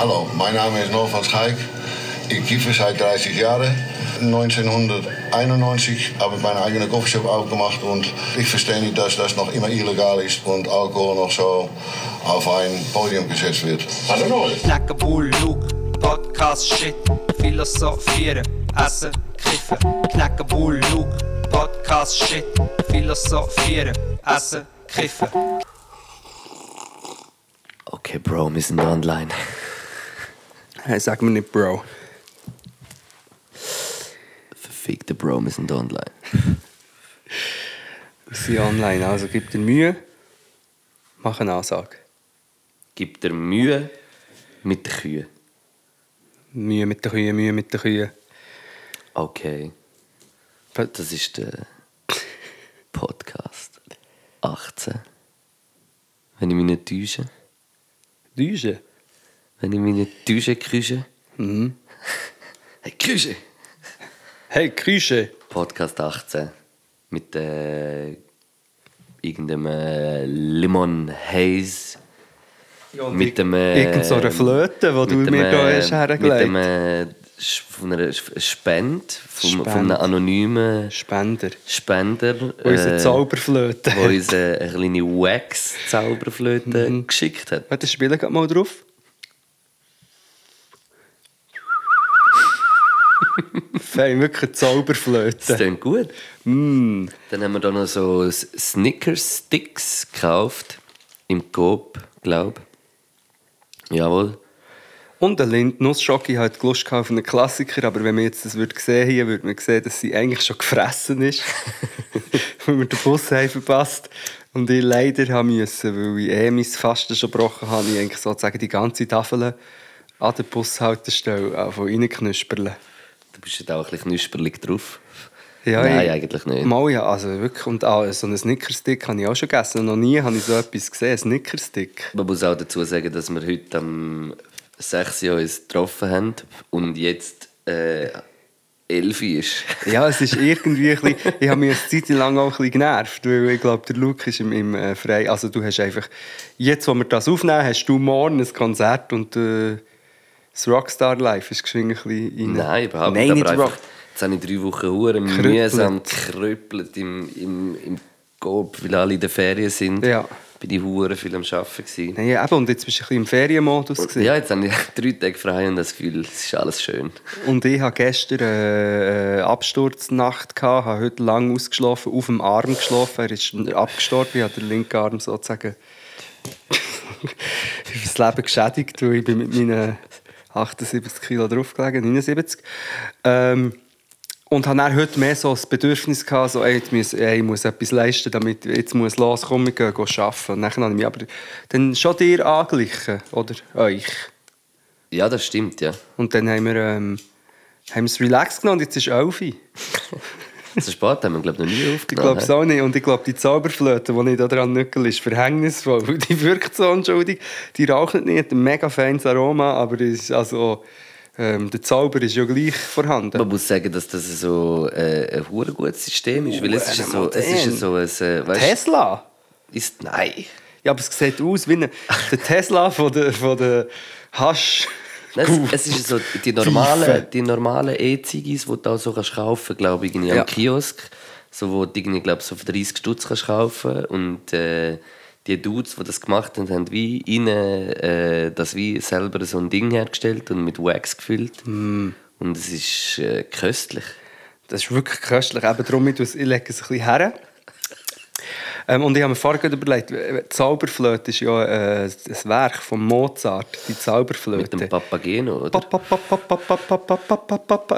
Hallo, mein Name ist Norman Schaik. Ich kiffe seit 30 Jahren. 1991 habe ich meine eigene Coffeeshop aufgemacht und ich verstehe nicht, dass das noch immer illegal ist und Alkohol noch so auf ein Podium gesetzt wird. Hallo Knacken, Bull, Luke, Podcast, Shit, Philosophieren, Essen, Kiffen. Knacken, Bull, Luke, Podcast, Shit, Philosophieren, Essen, Kiffen. Okay, Bro, wir sind online. Hey, sag mir nicht Bro. Verfickte Bro, wir sind online. Wir sind online, also gib dir Mühe. Mach eine Ansage. Gib dir Mühe mit den Kühen. Mühe mit den Kühen, Mühe mit den Kühen. Okay. Das ist der Podcast 18. Wenn ich mich nicht täusche. Düse. Wenn ich nicht täusche, Küche. Mhm. Hey, Küche! Hey, Küche. Podcast 18. Mit äh, irgendeinem äh, Lemon Haze. mit dem. Äh, Irgend so einer Flöte, die du mit dem, mir da hast Mit hergelegt. dem äh, Sch- von einer Spende, vom, Spende. von einem anonymen Spender. Spender. Unsere äh, Zauberflöte. der uns eine kleine Wax-Zauberflöte Mhm. geschickt hat. Warte, spielen gerade mal drauf. Fein, wirklich eine Das Zauberflöte. klingt gut. Mm. Dann haben wir da noch so Snickers-Sticks gekauft. Im Coop, glaube ich. Jawohl. Und eine Lindnussschocke hat Lust auf einen Klassiker, aber wenn man jetzt das würde sehen hier, würde man sehen, dass sie eigentlich schon gefressen ist. weil wir den Bus haben verpasst. Und ich leider haben müssen, weil ich eh mein Fasten schon gebrochen habe, ich eigentlich sozusagen die ganze Tafel an der Bushaltestelle anfangen reinknusperlen. Du bist jetzt auch ein bisschen knusperlig drauf. Ja, Nein, ich- eigentlich nicht. Mal ja, also wirklich. Und auch so einen Snickerstick habe ich auch schon gegessen. Noch nie habe ich so etwas gesehen, einen Snickerstick. Man muss auch dazu sagen, dass wir heute am 6. Jahr uns getroffen haben und jetzt äh, 11 Uhr ist. Ja, es ist irgendwie ein bisschen, ich habe mich eine Zeit lang auch ein bisschen genervt, weil ich glaube, der Luke ist im, im äh, Frei, also du hast einfach, jetzt wo wir das aufnehmen, hast du morgen ein Konzert und äh, das Rockstar Life ist geschwind ein bisschen rein. Nein, überhaupt Nein, nicht. nicht Aber einfach, jetzt habe ich drei Wochen Huren mühsam gekrüppelt im, im, im Coop, weil alle in der Ferien sind. Ja. Bin ich Huren viel am Arbeiten gewesen. Nein, eben, und jetzt bist du ein bisschen im Ferienmodus gewesen. Ja, jetzt habe ich drei Tage frei und das Gefühl, es ist alles schön. Und ich hatte gestern äh, eine Absturznacht, gehabt, habe heute lang ausgeschlafen, auf dem Arm geschlafen. Er ist abgestorben, ich habe den linken Arm sozusagen fürs Leben geschädigt, weil ich bin mit meinen 78 Kilo draufgelegen, 79. Ähm, und habe dann heute mehr so das Bedürfnis gehabt, so, ey, jetzt muss, ey, ich muss etwas leisten, damit jetzt muss los, komm, wir gehen, gehen arbeiten. Und dann habe ich mich aber dann schon dir angeglichen, oder euch. Ja, das stimmt, ja. Und dann haben wir, ähm, haben wir es relaxed genommen und jetzt ist 11 Uhr. So spät haben wir, glaube ich, noch nie Ich aufgenommen. glaube es auch nicht. Und ich glaube, die Zauberflöte, die ich da dran nückel, ist verhängnisvoll. Weil Die wirkt so unschuldig. Die raucht nicht, hat ein mega feines Aroma, aber ist also, ähm, der Zauber ist ja gleich vorhanden. Man muss sagen, dass das so äh, ein hure gutes System ist, weil es ist ja so, es ist so ein, äh, weißt, Tesla? ist nein. Ja, aber es sieht aus wie ein, der Tesla von der, von der Hasch. Es, es ist so die normalen, die normalen E-Ziggis, die du auch so kannst kaufen, glaube ich, irgendwie Ja. am Kiosk, so wo du irgendwie, glaube so für 30 Stutz kannst kaufen und äh, die Dudes, die das gemacht haben, haben wie innen äh, das wie selber so ein Ding hergestellt und mit Wax gefüllt Mm. und es ist äh, köstlich. Das ist wirklich köstlich. Eben darum, ich lege es ein bisschen her. Ähm, und ich habe mir vorher überlegt, die Zauberflöte ist ja äh, ein Werk von Mozart, die Zauberflöte. Mit dem Papageno, oder? Pa,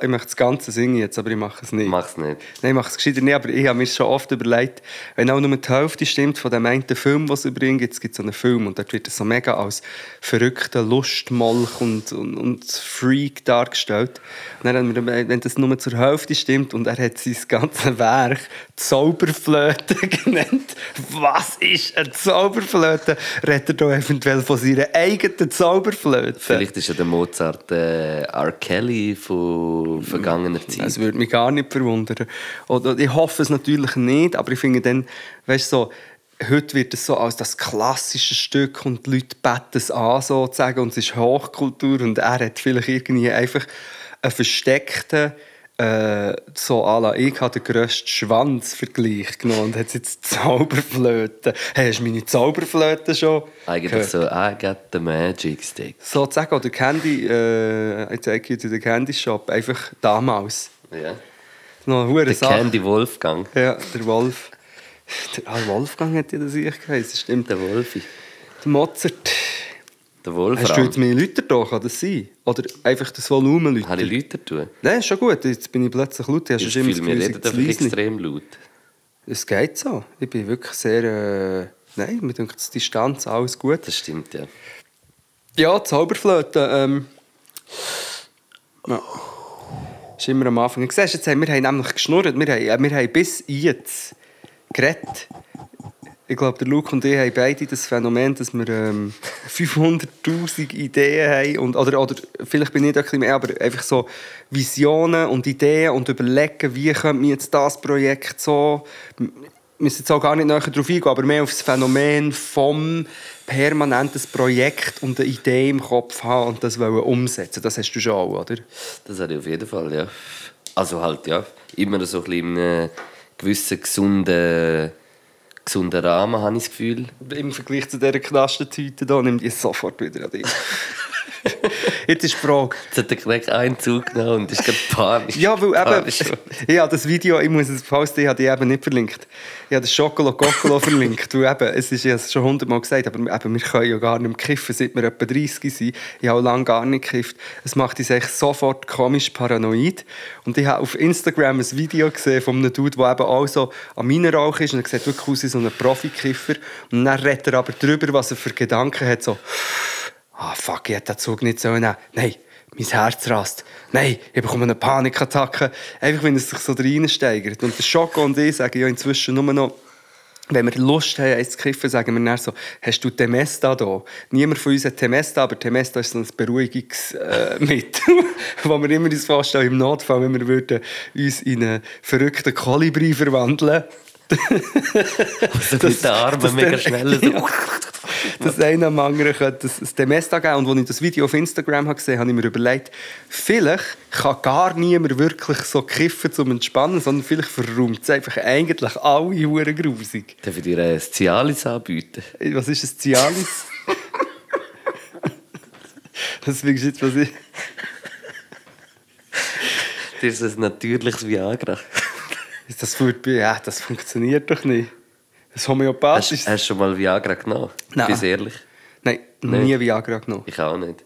ich möchte das Ganze singen jetzt, aber ich mache es nicht. Mach's nicht. Nein, ich mache es gescheiter nicht, aber ich habe mir schon oft überlegt, wenn auch nur die Hälfte stimmt von dem einen Film, den es übrigens gibt, es gibt so einen Film und dort wird es so mega als verrückter Lustmolch und, und, und Freak dargestellt. Und dann, wir, wenn das nur zur Hälfte stimmt und er hat sein ganzes Werk Zauberflöte genannt, was ist eine Zauberflöte? Redet er da eventuell von seiner eigenen Zauberflöte? Vielleicht ist ja der Mozart äh, R. Kelly von vergangener Zeit. Das würde mich gar nicht verwundern. Oder ich hoffe es natürlich nicht, aber ich finde dann, weißt du, so, heute wird es so als das klassische Stück und die Leute beten es an, sozusagen, und es ist Hochkultur und er hat vielleicht irgendwie einfach einen versteckten äh, so à la ich habe den grössten Schwanz-Vergleich genommen und hat jetzt Zauberflöte. Hey, hast du meine Zauberflöte schon Eigentlich gehört? so, I got the magic stick. Sozusagen, oder Candy, äh, ich zeige dir den Candy Shop, einfach damals. Ja. Noch eine hure Der Sache. Candy Wolfgang. Ja, der Wolf. Der, ah, Wolfgang hat ja das ich geheißen, stimmt. Der Wolfi. Der Mozart. Der Hast du Wolfram. jetzt meine Leute da? Kann das sein? Oder einfach das Volumen Leute? Habe ich Leute tun? Nein, ist schon gut. Jetzt bin ich plötzlich laut. Hast Ich fühle mich reden extrem laut. Es geht so. Ich bin wirklich sehr... Äh, nein, mir denkt die Distanz, alles gut. Das stimmt, ja. Ja, Zauberflöte. Ähm, ja. Ist immer am Anfang. Du siehst, jetzt haben, wir haben nämlich geschnurrt. Wir haben, äh, wir haben bis jetzt geredet. Ich glaube, der Luke und ich haben beide das Phänomen, dass wir ähm, 500'000 Ideen haben. Und, oder, oder vielleicht bin ich da ein bisschen mehr, aber einfach so Visionen und Ideen und überlegen, wie könnte man jetzt das Projekt so... Wir müssen jetzt auch gar nicht näher darauf eingehen, aber mehr auf das Phänomen vom permanentes Projekt und eine Idee im Kopf haben und das wollen umsetzen. Das hast du schon auch, oder? Das habe ich auf jeden Fall, ja. Also halt, ja. Immer so ein bisschen in einem gewissen gesunden, gesunden Rahmen, habe ich das Gefühl. Im Vergleich zu dieser Knastentüte hier nimmt die es sofort wieder an dich. Jetzt ist die Frage. Jetzt hat er gleich einen Zug genommen und ist gerade panisch. Ja, weil Panisch. eben, ich habe das Video, ich muss es falls ich habe die eben nicht verlinkt. Ich habe das Schokolo Kokolo verlinkt. Weil eben, es ist ja schon hundertmal gesagt, aber eben, wir können ja gar nicht mehr kiffen, seit wir etwa 30 sind. Ich habe lange gar nicht gekifft. Es macht uns echt sofort komisch paranoid. Und ich habe auf Instagram ein Video gesehen von einem Dude, der eben auch so an meiner Rauch ist und er sieht wirklich aus wie so ein Profikiffer. Und dann redet er aber darüber, was er für Gedanken hat, so ah fuck, ich hätte den Zug nicht sollen nehmen. Nein, mein Herz rast. Nein, ich bekomme eine Panikattacke. Einfach, wenn es sich so reinsteigert. Und der Schoko und ich sagen ja inzwischen nur noch, wenn wir Lust haben, eins zu kiffen, sagen wir dann so, hast du Temesta da? Niemand von uns hat Temesta, aber Temesta ist so ein Beruhigungsmittel, äh, wo wir immer uns vorstellen, im Notfall, wenn wir würden uns in einen verrückten Kolibri verwandeln Also mit den Armen mega schnell. So. Dass einer am anderen könnte das, Demesta geben. Und als ich das Video auf Instagram habe gesehen habe, habe ich mir überlegt, vielleicht kann gar niemand wirklich so kiffen zum Entspannen, sondern vielleicht verräumt es einfach eigentlich alle Huren grusig. Darf ich dir ein Cialis anbieten? Was ist ein Cialis? das du jetzt, was ich... Das ist ein natürliches Viagra. Das, ja, das funktioniert doch nicht. Das Hast, homöopathisch. hast du schon mal Viagra genommen? Nein. Bist ehrlich? Nein, Nicht? nie Viagra genommen. Ich auch nicht.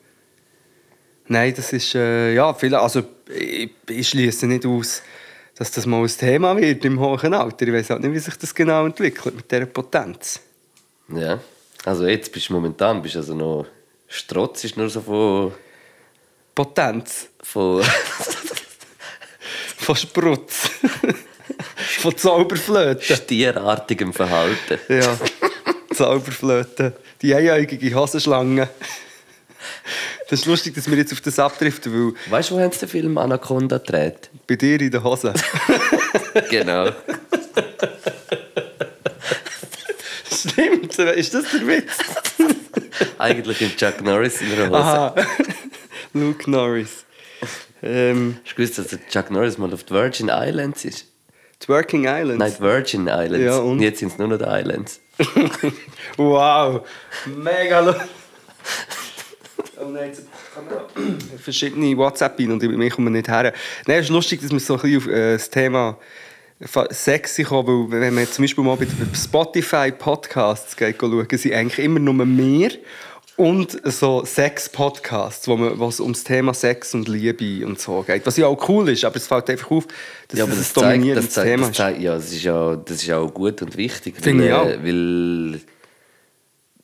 Nein, das ist, äh, ja, viele, also ich, ich schließe nicht aus, dass das mal ein Thema wird im hohen Alter. Ich weiß auch nicht, wie sich das genau entwickelt mit dieser Potenz. Ja. Also jetzt bist du momentan bist also noch Strotz ist nur so von, Potenz von von Sprutz, von Zauberflöte. stierartigem Verhalten. Ja, Zauberflöte, die einäugige Hosenschlange. Das ist lustig, dass wir jetzt auf das abdriften, weil Weißt du, wo haben sie den Film Anaconda gedreht? bei dir in der Hose. Genau. Stimmt, ist das der Witz? Eigentlich im Chuck Norris in einer Hose. Aha, Luke Norris. Ähm, Hast du gewusst, dass der Chuck Norris mal auf die Virgin Islands ist? Twerking Islands. Nein, Virgin Islands. Ja, und? Jetzt sind es nur noch die Islands. Wow, mega lu- Oh nein, jetzt kommen verschiedene WhatsApp rein und ich komme nicht her. Nein, es ist lustig, dass wir so ein bisschen auf äh, das Thema Sexy kommen, weil wenn man zum Beispiel mal bei den Spotify-Podcasts geht schauen, sind eigentlich immer nur mehr und so Sex-Podcasts, wo, man- es ums Thema Sex und Liebe und so geht. Was ja auch cool ist, aber es fällt einfach auf, dass Ja, das zeigt, dominierendes das zeigt, Thema das zeigt, ja, das ist ja, das ist ja auch gut und wichtig. Finde weil, ich auch. äh, Weil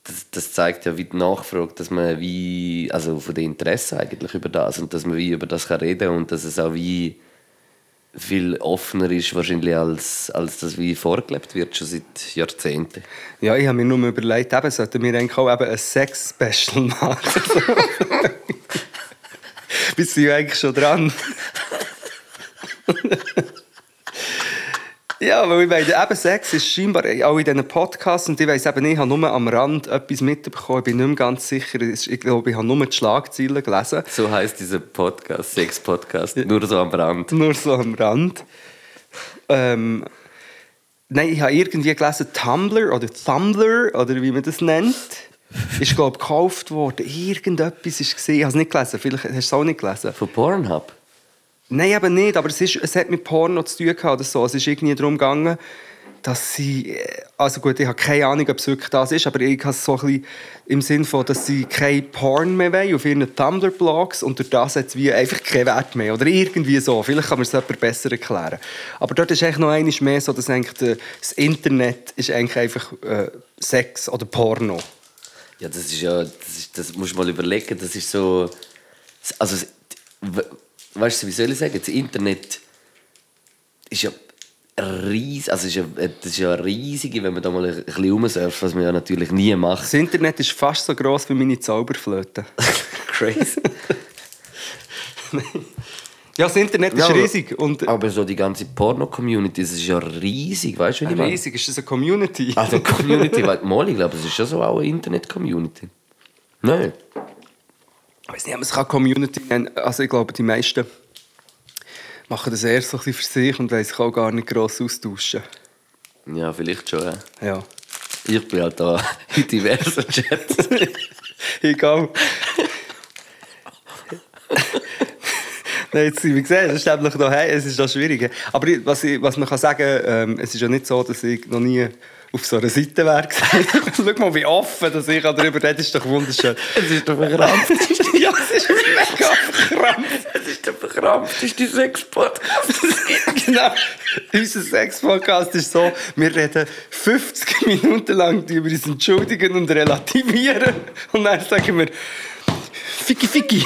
das, das zeigt ja wie die Nachfrage, dass man wie, also von den Interessen eigentlich über das und dass man wie über das kann reden und dass es auch wie viel offener ist wahrscheinlich als, als das wie vorgelebt wird schon seit Jahrzehnten. Ja, ich habe mir nur überlegt, eben, sollten wir eigentlich auch eben ein Sex-Special machen. Sind ja eigentlich schon dran. Ja, weil ich meine, eben Sex ist scheinbar auch in diesen Podcasts und ich weiss eben ich habe nur am Rand etwas mitbekommen, ich bin nicht mehr ganz sicher, ich glaube, ich habe nur die Schlagzeilen gelesen. So heißt dieser Podcast, Sex-Podcast, nur so am Rand. Nur so am Rand. Ähm, nein, ich habe irgendwie gelesen, Tumblr oder Tumblr oder wie man das nennt, ist glaube ich gekauft worden. Irgendetwas ist gesehen, ich habe es nicht gelesen, vielleicht hast du es auch nicht gelesen. Von Pornhub? Nein, eben nicht, aber es, ist, es hat mit Porno zu tun gehabt oder so. Es ist irgendwie darum gegangen, dass sie, äh, also gut, ich habe keine Ahnung, ob es wirklich das ist, aber ich habe es so ein bisschen im Sinn von, dass sie kein Porn mehr wollen auf ihren Tumblr-Blogs und durch das hat es wie einfach keinen Wert mehr oder irgendwie so. Vielleicht kann man es jemand besser erklären. Aber dort ist eigentlich noch einmal mehr so, dass eigentlich das Internet ist eigentlich einfach äh, Sex oder Porno. Ja, das ist ja, das, ist, das musst du mal überlegen, das ist so, also, weißt du, wie soll ich sagen, das Internet ist ja riesig, also ist ja, das ist ja riesig, wenn man da mal ein bisschen rumsurft, was man ja natürlich nie macht. Das Internet ist fast so gross wie meine Zauberflöte. Crazy. Ja, das Internet ist Ja, riesig und Aber so die ganze Porno-Community, das ist ja riesig, weißt du, wie ich meine? riesig. Ist das eine Community? Also Community, weil mal, ich glaube, es ist schon so auch eine Internet-Community. Nein. Ich weiß nicht, es kann Community nennen Also ich glaube, die meisten machen das eher so ein bisschen für sich und wollen sich auch gar nicht gross austauschen. Ja, vielleicht schon, ja. Ja. Ich bin halt da in diversen Chats. Egal. Nein, jetzt, wie gesagt, es ist nämlich noch, hey, es ist noch schwierig. Aber was, ich, was man kann sagen, ähm, es ist ja nicht so, dass ich noch nie auf so einer Seite wäre. Schau mal, wie offen dass ich darüber rede, ist doch wunderschön. Es ist doch verkrampft. ja, es ist mega verkrampft. Es ist der verkrampfteste Sex-Podcast. genau. Unser Sex-Podcast ist so, wir reden 50 Minuten lang über uns entschuldigen und relativieren. Und dann sagen wir, Ficky Ficky.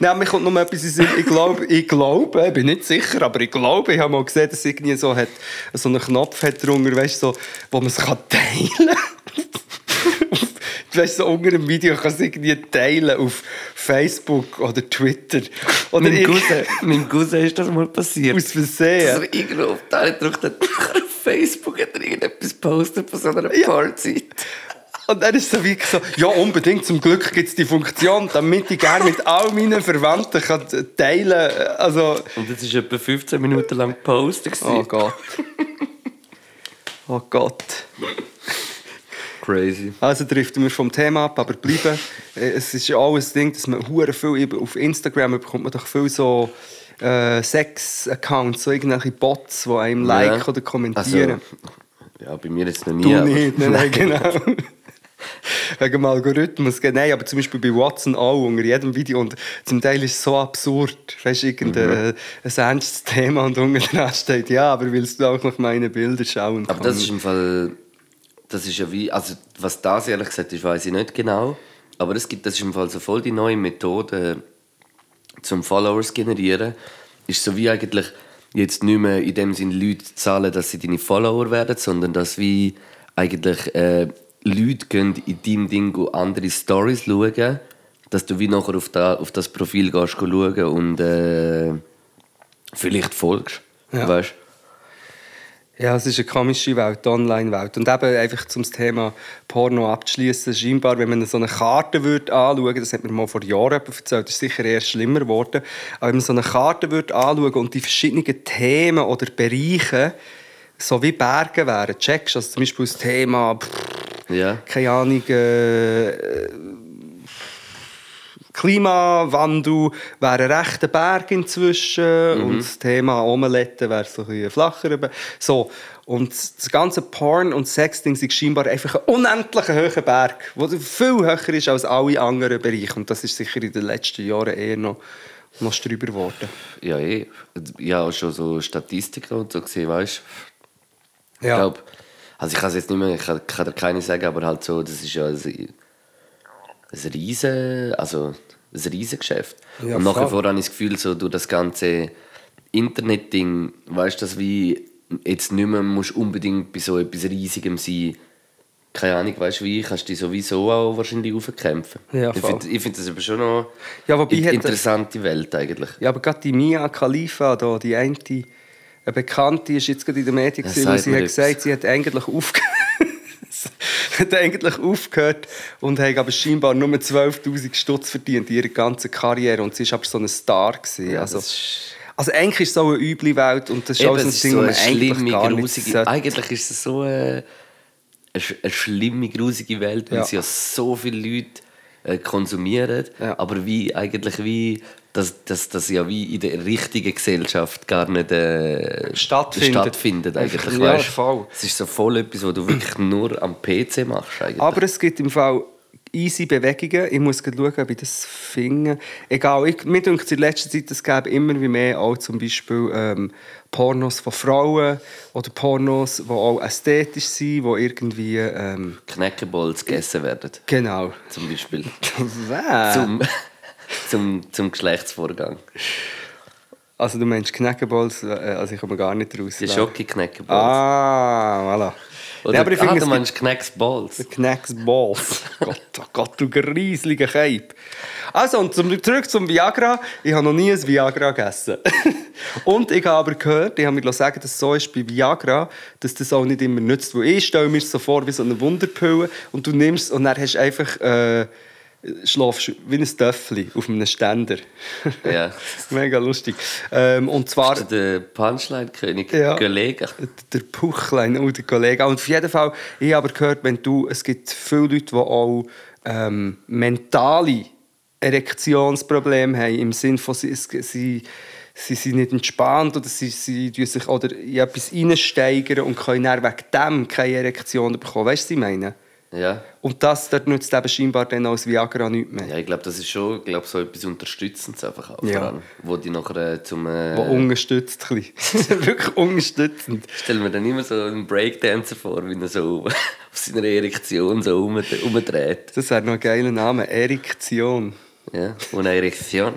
Nein, mir kommt noch etwas in Sinn. Ich glaube, ich glaube, ich bin nicht sicher, aber ich glaube, ich habe mal gesehen, dass irgendwie so, hat, so einen Knopf hat drunter, weißt, so, wo man es kann teilen kann. weißt, so unter dem Video kann es irgendwie teilen auf Facebook oder Twitter. Oder irgend- Cousin, meinem Cousin ist das mal passiert. aus Versehen. Dass er irgendwo auf Teile gedrückt hat, auf Facebook hat er irgendetwas gepostet von so einer Ja. Pornseite. Und dann ist es so wie so, ja unbedingt, zum Glück gibt es die Funktion, damit ich gerne mit all meinen Verwandten kann teilen kann. Also, Und das war etwa 15 Minuten lang gepostet. oh Gott. Oh Gott. Crazy. Also driften wir vom Thema ab, aber bleiben. Äh, Es ist ja auch ein Ding, dass man hure viel auf Instagram bekommt man doch viel so äh, Sex-Accounts, so irgendwelche Bots, die einem liken oder kommentieren. Also, ja, bei mir jetzt noch nie. Du nicht, nein, nein, genau. Wegen dem Algorithmus, nein, aber zum Beispiel bei Watson auch unter jedem Video und zum Teil ist es so absurd, weißt du, irgendein Mhm. äh, ein ernstes Thema und unten dran steht, ja, aber willst du auch noch meine Bilder schauen? Aber das ist im Fall, das ist ja wie, also was das ehrlich gesagt ist, weiß ich nicht genau. Aber es gibt, das ist im Fall so voll die neue Methode zum Followers generieren. Ist so wie eigentlich jetzt nicht mehr in dem Sinn Leute zahlen, dass sie deine Follower werden, sondern dass wie eigentlich äh, Leute gehen in deinem Ding andere Stories schauen, dass du wie nachher auf, da, auf das Profil gehst schauen und äh, vielleicht folgst. Ja. Weißt? Ja, es ist eine komische Welt, die Online-Welt. Und eben einfach zum Thema Porno abzuschließen, scheinbar, wenn man so eine Karte würde anschauen das hat mir mal vor Jahren erzählt, das ist sicher erst schlimmer geworden, aber wenn man so eine Karte würde anschauen und die verschiedenen Themen oder Bereiche so wie Berge wären, checkst du, also zum Beispiel das Thema, pff, Ja. keine Ahnung, äh, Klimawandel wäre ein rechter Berg inzwischen und das Thema Omelette wäre so ein bisschen flacher. So. Und das ganze Porn- und Sex-Ding ist scheinbar einfach ein unendlich hoher Berg, der viel höher ist als alle anderen Bereiche. Und das ist sicher in den letzten Jahren eher noch, noch drüber geworden. Ja, eh. Ich habe auch schon so Statistiken und so gesehen, weißt du? Ja. Ich glaube, also ich kann es jetzt nicht mehr, ich kann, kann dir keine sagen, aber halt so, das ist ja ein, ein riesen, also ein riesen Geschäft. Ja, und nach wie vor habe ich das Gefühl, so durch das ganze Internet-Ding, weißt du, dass wie jetzt nicht mehr musst unbedingt bei so etwas Riesigem sein. Keine Ahnung, weißt du wie, kannst du dich sowieso auch wahrscheinlich aufkämpfen. Ja, ich finde find das aber schon noch Ja, eine interessante Welt eigentlich. Ja, aber gerade die Mia Khalifa, da, die eine eine Bekannte ist jetzt gerade in den Medien Das gewesen, und sie hat etwas. gesagt, sie hat eigentlich aufgehört. hat eigentlich aufgehört und hat aber scheinbar nur 12'000 Stutz verdient in ihrer ganzen Karriere und sie war aber so ein Star. Gewesen. Ja, also, also eigentlich ist es so eine üble Welt und das ist Eben, auch so ein Ding, so eine man eigentlich schlimme, gar grusige... Eigentlich ist es so eine, eine, eine schlimme, grusige Welt, weil Ja. sie ja so viele Leute äh, konsumieren, Ja. aber wie eigentlich wie dass das, das ja wie in der richtigen Gesellschaft gar nicht äh, Stattfindet. stattfindet eigentlich, ja, weißt? voll. Es ist so voll etwas, was du wirklich nur am PC machst eigentlich. Aber es gibt im Fall easy Bewegungen. Ich muss schauen, ob ich das finde. Egal, ich, mir denkt in letzter Zeit, es gäbe immer wie mehr auch zum Beispiel ähm, Pornos von Frauen oder Pornos, die auch ästhetisch sind, die irgendwie... Ähm, Knäckeballs gegessen werden, genau. zum Beispiel. Zum, zum, zum Geschlechtsvorgang. Also du meinst Knäckeballs, äh, also ich komme gar nicht raus. Die? Schocke-Knäckeballs. Ah, voilà. Oder, Nee, aber ich ah, finde, du meinst Knecksballs. Knacks Balls. Gott, oh Gott, du grieseliger Cape. Also, und zum, zurück zum Viagra. Ich habe noch nie ein Viagra gegessen. und ich habe aber gehört, ich habe mir sagen, dass es so ist bei Viagra, dass das auch nicht immer nützt. Weil ich stelle mir es so vor wie so eine Wunderpille und du nimmst es und dann hast du einfach... Äh, schlafst wie ein Töffel auf einem Ständer. Ja. Mega lustig. Ähm, und zwar... Der Punchline-König Ja. gelegen. Der Puchlein und der Kollege. Und auf jeden Fall, ich habe aber gehört, wenn du, es gibt viele Leute, die auch ähm, mentale Erektionsprobleme haben, im Sinne von, sie, sie, sie sind nicht entspannt oder sie, sie sich oder in etwas reinsteigern und können dann wegen dem keine Erektion bekommen. Weißt du, was ich meine? Ja. Und das dort nützt eben scheinbar dann als Viagra nicht mehr. ja, ich glaube, das ist schon glaub, so etwas Unterstützendes einfach auch Ja. wo die nachher äh, zum... Wo Äh, unterstützt ein bisschen. Wirklich unterstützend. ich stelle mir dann immer so einen Breakdancer vor, wie er so auf seiner Erektion so um, umdreht. Das wäre noch ein geiler Name. Erektion. Ja, und eine Erektion.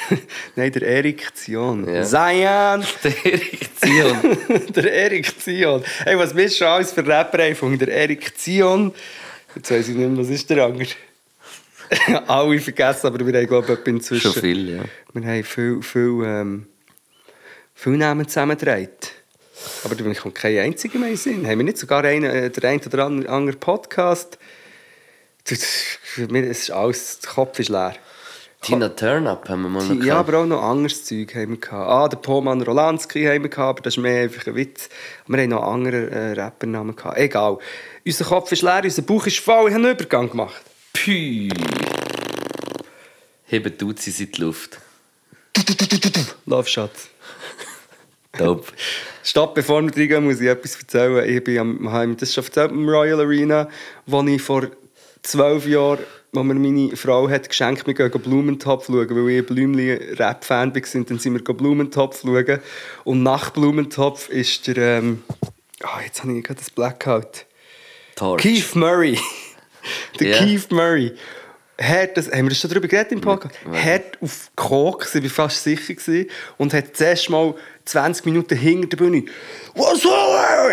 Nein, der Erektion. Ja. Zion! Die Erektion. der Erektion. Hey, was bist du schon alles für Rapper von der Erektion? Jetzt weiss ich nicht mehr, was ist der andere? Alle vergessen, aber wir haben, glaube ich, inzwischen... Schon viel, ja. Wir haben viel, viel, ähm, viel Namen zusammengetragen. Aber da kommt kein einziger mehr in Sinn. Haben wir nicht sogar einen, äh, der ein oder andere andere Podcast? Mich ist alles, der Kopf ist leer. Tina Turnup haben wir mal noch Ja, gehabt. aber auch noch anderes Zeug haben wir gehabt. Ah, der Poman Rolanski haben wir gehabt, aber das ist mehr einfach ein Witz. Wir haben noch andere äh, Rappernamen gehabt. Egal. Unser Kopf ist leer, unser Bauch ist voll. Ich habe einen Übergang gemacht. Pü. Heben tut sie in die Luft. Love Shot. Top. Stopp, bevor wir reingehen, muss ich etwas erzählen. Ich bin am, habe das schon erzählt im Royal Arena, wo ich vor zwölf Jahren, wo mir meine Frau hat geschenkt, wir gehen Blumentopf schauen, weil ich ein Blümli-Rap-Fan war, dann sind wir Blumentopf schauen. Und nach Blumentopf ist der, ähm, ah, jetzt habe ich gerade das Blackout. Torch. Keith Murray. der Ja. Keith Murray. Hat das, haben wir das schon darüber geredet im Podcast? Hat auf Koks, ich war fast sicher, gewesen, und hat zuerst mal 20 Minuten hinter der Bühne «Was soll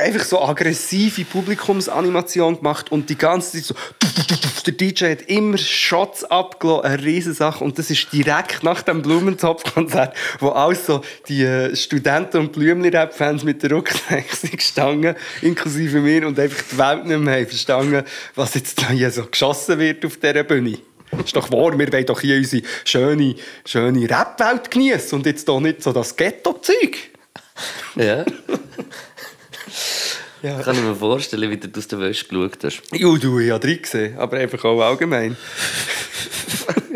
Einfach so aggressive Publikumsanimation gemacht und die ganze Zeit so der DJ hat immer Shots abgelassen, eine riesige Sache. Und das ist direkt nach dem Blumentopf-Konzert, wo auch so die äh, Studenten- und Blümli-Rap-Fans mit der Rucksack sind gestanden, inklusive mir, und einfach die Welt nicht mehr haben verstanden, was jetzt hier so geschossen wird auf dieser Bühne. Ist doch wahr, wir wollen doch hier unsere schöne, schöne Rap-Welt genießen und jetzt doch nicht so das Ghetto-Zeug. Ja. Ja. Kann ich mir vorstellen, wie du aus der Wäsche geschaut hast. Jo, du, ich habe drin gesehen, aber einfach auch allgemein.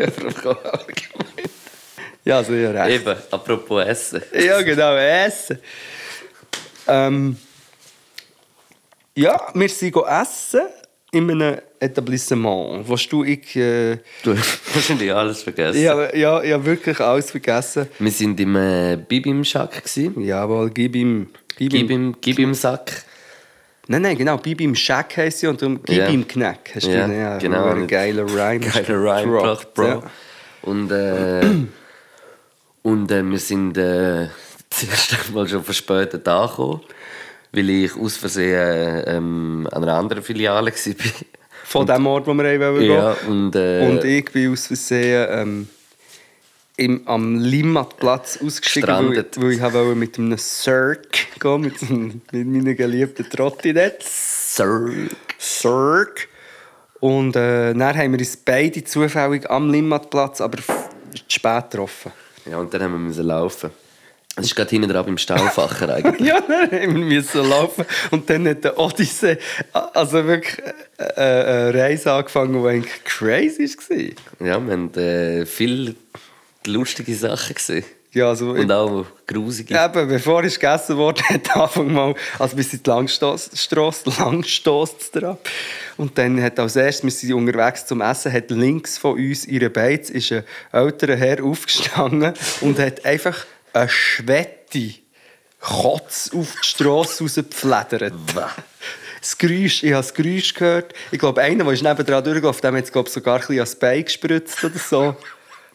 ja, also ja, recht. Eben, apropos Essen. Ja, genau, Essen. Ähm, ja, wir sind essen in einem Etablissement. Weißt du, ich, äh, Du hast wahrscheinlich alles vergessen. ja, ich habe wirklich alles vergessen. Wir waren im äh, Bibim-Schack. Jawohl, gib ihm. Gib, Gib ihm. gib ihm Sack. Nein, nein, genau, gib ihm Shack heisst sie und darum gib Ja. ihm Knack. Hast du Ja, ja, genau. Ein geiler Rhyme. Geiler Rhyme gebracht, Bro. Ja. Und, äh, und äh, wir sind äh, zuerst einmal schon verspätet angekommen, weil ich aus Versehen ähm, an einer anderen Filiale war. Von dem Ort, wo wir haben wollen ja, und, äh, Und ich bin aus Versehen. Ähm, im, am Limmatplatz ausgestiegen, weil, ich- Gestrandet. weil ich wollte mit einem Cirque gehen, mit, einem- mit meiner geliebten Trottinette. Sir. Cirque. Und äh, dann haben wir uns beide zufällig am Limmatplatz, aber zu spät getroffen. Ja, und dann haben wir müssen laufen. Das ist gerade hinten dran beim Staufacher eigentlich. Ja, haben wir müssen laufen. Und dann hat der Odyssee, also wirklich äh, äh, eine Reise angefangen, die eigentlich crazy war. Ja, wir haben äh, viele lustige Sachen gesehen. Ja, also, Und auch grusige. Eben, bevor es gegessen wurde, hat Anfang mal, also bis in die Langstrasse, Langstoss dran. Und dann hat als erstes, wir sind unterwegs zum Essen, hat links von uns ihre Beiz ist ein älterer Herr aufgestanden und hat einfach eine Schwette Kotz auf die Strasse rausgefledert. Das Geräusch, ich habe das Geräusch gehört. Ich glaube, einer, der ist nebenan durchgelaufen, dem hat es, glaube sogar ein bisschen ans Bein gespritzt oder so.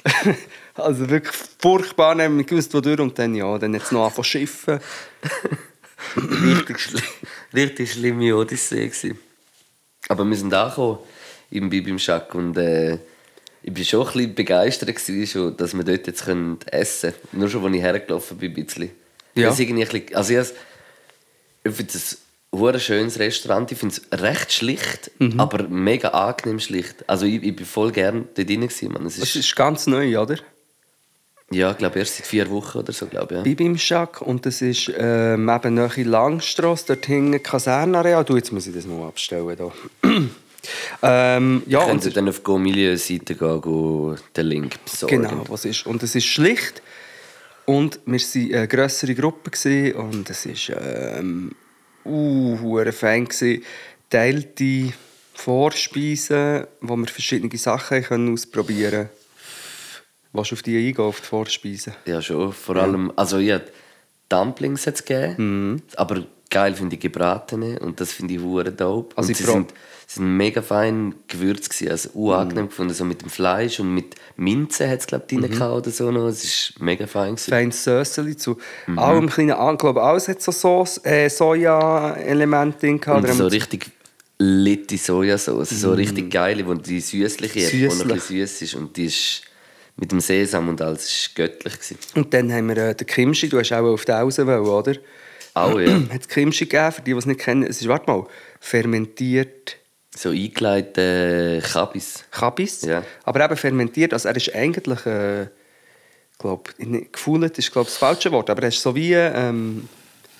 also wirklich furchtbar, haben wir gewusst, wo durch. Und dann, ja, dann hat es noch angefangen zu schiffen. richtig, schli richtig schlimme Odyssee. Gewesen. Aber wir sind angekommen im Bibi im Schack und äh, ich war schon ein bisschen begeistert, gewesen, dass wir dort jetzt können essen können. Nur schon, als ich hergelaufen bin, ein bisschen. Ja. Das ist irgendwie ein bisschen also ich, has- ich finde es ein schönes Restaurant. Ich finde es recht schlicht, Mhm. aber mega angenehm schlicht. Also ich, ich bin voll gern dort drin. Gewesen, Mann. Es Das ist, ist ganz neu, oder? ja, ich glaube erst seit vier Wochen oder so, glaube ich. Ja. Bibi im Schack. Und das ist ähm, eben nahe Langstrasse, dort hinten Kasernenareal. Du, jetzt muss ich das noch abstellen. Da. ähm, ja, Können und Sie dann auf die Go-Milieu-Seite gehen, go den Link besorgen. Genau, was ist. Und es ist schlicht. Und wir waren eine grössere Gruppe gewesen, und es war ähm, uh, fein. gewesen. Teilte Vorspeisen, wo wir verschiedene Sachen können ausprobieren konnten. Willst du auf die eingehen, auf die Vorspeisen? Ja, schon. Vor allem, also ja, Dumplings hat es gegeben, Mhm. aber geil finde ich gebratene und das finde ich hure dope. Also und sie sind, sie sind mega fein gewürzt gewesen, also unangenehm gefunden, so mit dem Fleisch und mit Minze hat es glaube ich Mhm. oder so noch. Es ist mega fein gewesen. Feines Sösseli zu Mhm. allem kleinen An. Ich glaube, alles hat so Sauce, äh, Soja-Elemente drin. gehabt. Und so richtig litte Sojasauce, so richtig geile, wo die süßliche hat, die noch ein. Süßlich. bisschen süß ist und die ist mit dem Sesam und alles ist göttlich gewesen. Und dann haben wir äh, den Kimchi, du hast auch auf den raus wollen, oder? Auch ja, hat es Kimchi gegeben, für die, die es nicht kennen. Es ist, warte mal, fermentiert so eingelegte Kabis. Kabis. Ja. Aber eben fermentiert, also er ist eigentlich, äh, glaube gefühlt ist glaube das falsche Wort, aber er ist so wie ähm,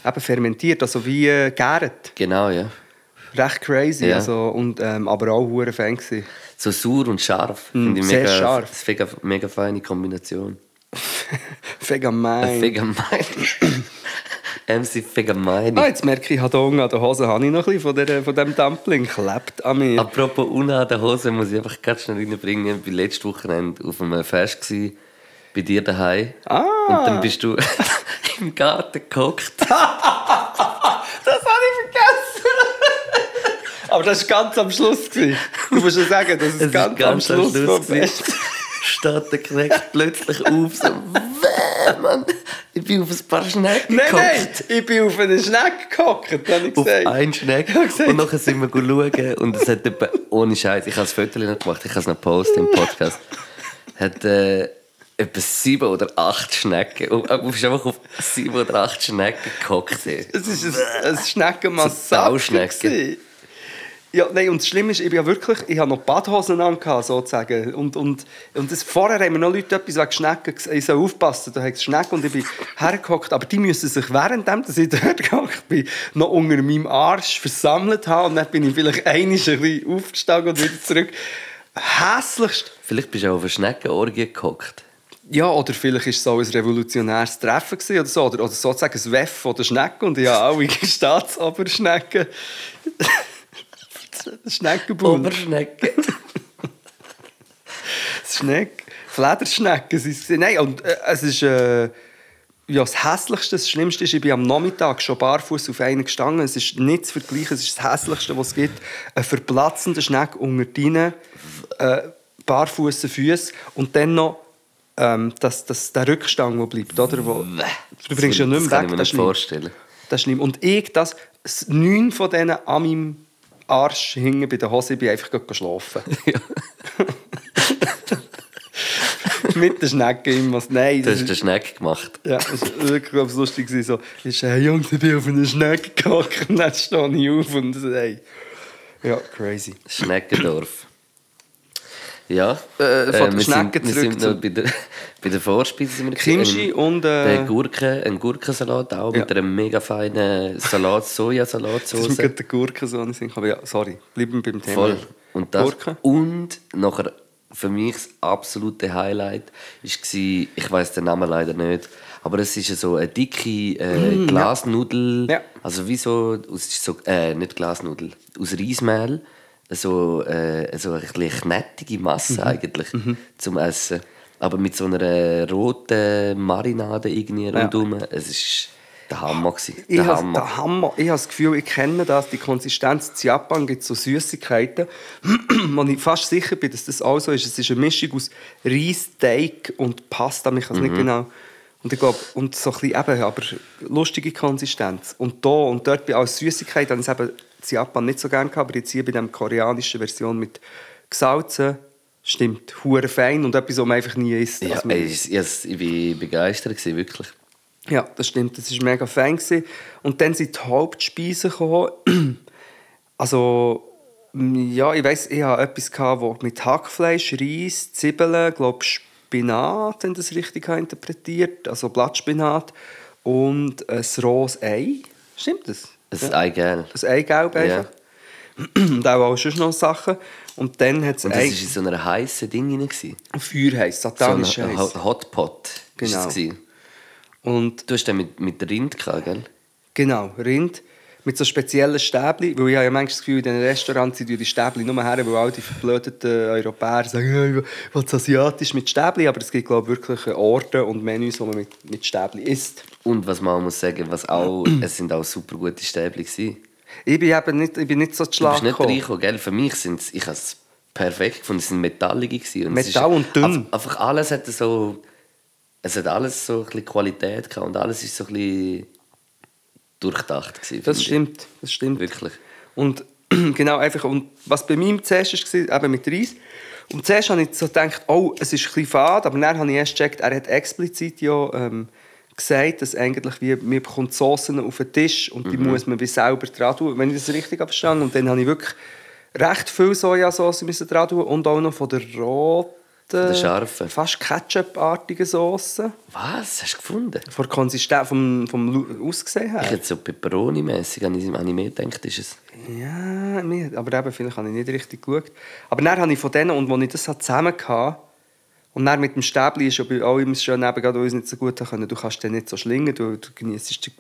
eben fermentiert, also wie äh, gäret. Genau, ja. Recht crazy, Ja. also, und, ähm, aber auch hure Fan gewesen. So sauer und scharf. Mm, sehr mega, scharf. Das ist mega, mega feine Kombination. Vegamein. Fegamein. MC Fegamein. Ah, jetzt merke ich, ich habe unten an der Hose habe ich noch ein bisschen von, der, von dem Dumpling klebt an mir. Apropos unten an der Hose muss ich einfach ganz schnell reinbringen. Ich war letztes Wochenende auf einem Fest gewesen, bei dir daheim. Ah. Und dann bist du im Garten gehockt. Das habe ich vergessen! Aber das war ganz am Schluss. gewesen. Du musst ja sagen, das ist Es ganz, ist am Schluss, vom gewesen. Fest. Steht der Knecht plötzlich auf, so, «Wäh, Mann, ich bin auf ein paar Schnecken Nein, nein, gehockt.» ich bin auf einen Schneck gehockt, habe ich auf gesagt. einen Schneck. Und nachher sind wir schauen und es hat etwa, ohne Scheiß, ich habe das Foto noch gemacht, ich habe es noch posten im Podcast, hat äh, etwa sieben oder acht Schnecken, und du bist einfach auf sieben oder acht Schnecken gehockt. Es ist ein, ein Schneckenmassaker. So. Ja, nein, und das Schlimme ist, ich bin ja wirklich, ich habe noch Badhosen an, sozusagen. Und, und, und das, vorher haben mir noch Leute etwas wegen Schnecken gesagt, ich soll aufpassen, da hat Schnecken und ich bin hergehockt. Aber die müssen sich währenddem, dass ich dort gehockt bin, noch unter meinem Arsch versammelt haben. Und dann bin ich vielleicht einmal ein bisschen aufgestanden und wieder zurück. Hässlichst Vielleicht bist du auch auf eine Schneckenorgie gehockt. Ja, oder vielleicht war es so ein revolutionäres Treffen oder so. Oder, oder sozusagen ein Weff von der Schnecken. Und ich habe alle Staatsoberschnecken. Schneckenbund. Oberschnecken. Schneck. Flederschnecken sind es. Nein, und äh, es ist... Äh, ja, das Hässlichste, das Schlimmste ist, ich bin am Nachmittag schon barfuß auf einen gestanden. Es ist nicht zu vergleichen, es ist das Hässlichste, was es gibt. Ein verplatzender Schneck unter deinen äh, barfußen Füßen und dann noch ähm, das, das, der Rückstand, der bleibt. Oder? Wo, du bringst ja nicht Das mehr kann weg, ich mir das nicht vorstellen. Das ist schlimm. Und ich, das, neun von denen an meinem Arsch hingen bei der Hose, ich bin einfach gerade schlafen. Mit der Schnecke immer. Nein, Du das hast den ist, Schneck gemacht. ja, das ist wirklich lustig. So, ich hey Jungs, ich bin auf einer Schnecke gehockt und dann stehe ich auf und so, hey. Ja, crazy. Schneckendorf. Ja, Äh, von der wir Schnecke sind, wir zurück sind bei der, bei der Vorspeise. Sind wir Kimchi gewesen. und, äh, der Gurke, ein Gurkensalat, auch Ja. mit einer mega feinen Salat, Sojasalatsoße. mir gerade der Gurke so nicht aber ja, sorry, bleiben wir beim Thema. Voll. Und, das, Gurke? und nachher für mich das absolute Highlight war, ich weiß den Namen leider nicht, aber es ist so eine dicke äh, Glasnudel, Mm, Ja. also wie so, aus, so äh, nicht Glasnudel, aus Reismehl, so, äh, so eine knettige Masse Mhm. eigentlich zum Essen. Aber mit so einer roten Marinade irgendwie rundherum. Es ist der Hammer. gewesen. Ich Der habe Hammer. der Hammer. Ich habe das Gefühl, ich kenne das, die Konsistenz. In Japan gibt so Süßigkeiten, wo ich fast sicher bin, dass das auch so ist. Es ist eine Mischung aus Reis, Teig und Pasta. Ich kann es Mhm. nicht genau. Und ich glaube, und so ein bisschen eben, aber lustige Konsistenz. Und da und dort bei als Süßigkeit habe ich es eben in Japan nicht so gerne gehabt, aber jetzt hier bei der koreanischen Version mit gesalzen, stimmt, hure fein und etwas, was man einfach nie isst. Ja, Also ey, ich, ich, ich war begeistert, gewesen, wirklich. ja, das stimmt. Das war mega fein. gewesen. Und dann sind die Hauptspeisen gekommen. Also, ja, ich weiss, ich hatte etwas, gehabt, wo mit Hackfleisch, Reis, Zwiebeln, glaube Spinat, wenn ich das richtig interpretiert Also Blattspinat und ein rohes Ei. Stimmt das? Ein Eigelb. Ein Eigelb einfach. Und auch, auch sonst noch Sachen. Und dann hat es Und das war in so einer heißen Ding rein. Feuer heiß, So ein satanisch heiß. Ho- Hotpot. Genau. Und du hast den mit, mit Rind gehabt, gell? Genau, Rind. Mit so speziellen Stäbli. Weil ich habe ja manchmal das Gefühl, in den Restaurants sind die Stäbli nur her, weil all die verblödeten Europäer sagen, es asiatisch mit Stäbli. Aber es gibt, glaube ich, wirklich Orte und Menüs, wo man mit, mit Stäbli isst. Und was man auch muss sagen, was auch, es sind auch super gute Stäbli gewesen. Ich bin eben nicht, ich bin nicht so zu Du Schlag bist nicht reingekommen, gell? Für mich sind es, ich habe es perfekt gefunden, es sind metallige. Und Metall ist und dünn. Einfach, einfach alles hatte so, es hat alles so ein bisschen Qualität gehabt und alles ist so ein bisschen durchdacht gewesen. Das finde ich. stimmt, das stimmt. Wirklich. Und genau, einfach, und was bei mir zuerst war, eben mit Reis. Und zuerst habe ich so gedacht, oh, es ist ein bisschen fad, aber dann habe ich erst gecheckt, er hat explizit ja ähm, gesagt, dass eigentlich wie, man bekommt Soßen auf den Tisch und Mhm. die muss man wie selber dran tun, wenn ich das richtig verstanden. Und dann habe ich wirklich recht viel Sojasauce müssen dran tun und auch noch von der roten, der scharfen. fast Ketchup-artigen Soße. Was? Hast du gefunden? Von der Konsistenz, vom, vom Aussehen her. Ich hätte so Pepperoni-mässig an diesem Anime gedacht, ist es. Ja, aber eben, vielleicht habe ich nicht richtig geschaut. Aber dann habe ich von denen, und als ich das zusammen hatte, und dann mit dem Stäbli ist ja bei auch immer schön, eben, gerade ich es nicht so gut können, du kannst den nicht so schlingen, du, du genießt den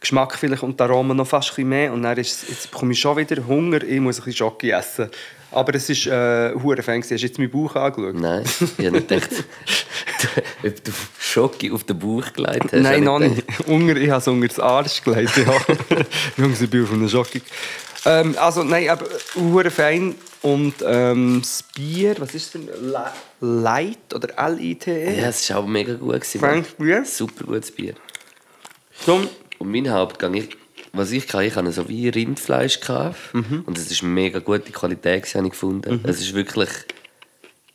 Geschmack vielleicht und die Aromen noch fast ein bisschen mehr. Und dann ist, jetzt bekomme ich schon wieder Hunger, ich muss ein bisschen Schoki essen. Aber es ist äh, hure Fan. gewesen. Hast du jetzt meinen Bauch angeschaut? Nein, ich habe nicht gedacht, du- ob du Schoki auf den Bauch gelegt hast. Nein, noch ich nicht. Unter, ich habe es unter das Arsch gelegt. Ja. Jungs, ich bin auf einer Schoki. Ähm, also, nein, aber hure fein. Und ähm, das Bier, was ist denn? Light oder L-I-T-E? Ja, es war auch mega gut. Gewesen. Super gutes Bier. Zum, Und mein Hauptgang, ich, was ich hatte, ich hatte so wie Rindfleisch. Gehabt. Mhm. Und es war mega gute Qualität, habe ich gefunden. Es war wirklich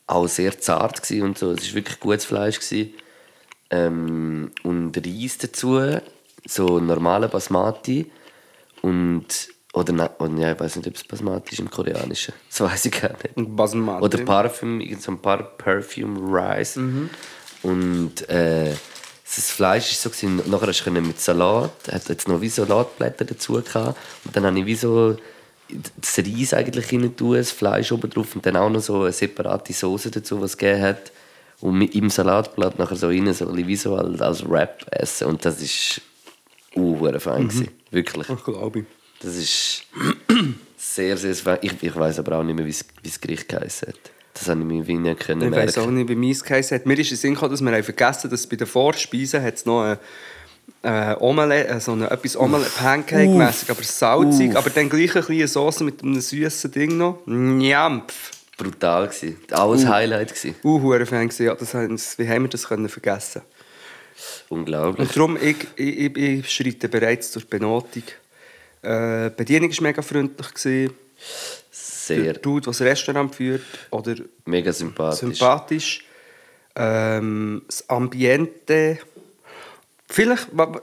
auch sehr zart und so. Es war wirklich gutes Fleisch. Gewesen. Ähm, und Reis dazu, so normale Basmati. Und, oder, nein, oder ja, ich weiß nicht, ob es Basmati ist im Koreanischen. Das weiß ich gar nicht. Basmati. Oder Parfüm, irgend so ein paar Perfume Rice. Und äh, das Fleisch ist so gewesen, nachher hast du mit Salat, hat jetzt noch wie Salatblätter dazu gehabt. Und dann habe ich wie so das Reis eigentlich rein tun, das Fleisch oben drauf und dann auch noch so eine separate Soße dazu, was es gegeben hat. Und mit im Salatblatt nachher so rein, so wie so als, als Wrap essen. Und das ist uh, fein gewesen. Wirklich. Ich glaube ich. Das ist sehr, sehr fein. Ich, ich weiß aber auch nicht mehr, wie es- wie das Gericht geheißen hat. Das habe ich mir wie nicht können Ich weiß auch nicht, wie meins geheißen hat. Mir ist den Sinn gekommen, dass wir haben vergessen dass bei den Vorspeisen hat es noch eine, äh, Omelette, äh, so eine, etwas Omelette, Pancake-mässig, aber salzig, Uff. aber dann gleich eine kleine Sauce mit einem süßen Ding noch. Njampf. Brutal gewesen. Auch ein Highlight gewesen. Uh, hure Fan gewesen. ja, das, wie haben wir das können vergessen? Unglaublich. Und darum, ich, ich, ich, ich schreite bereits zur Benotung. Äh, die Bedienung war mega freundlich. Gewesen. Der Sehr, Dude, der das Restaurant führt, oder mega sympathisch. sympathisch. Ähm, das Ambiente. Vielleicht, weil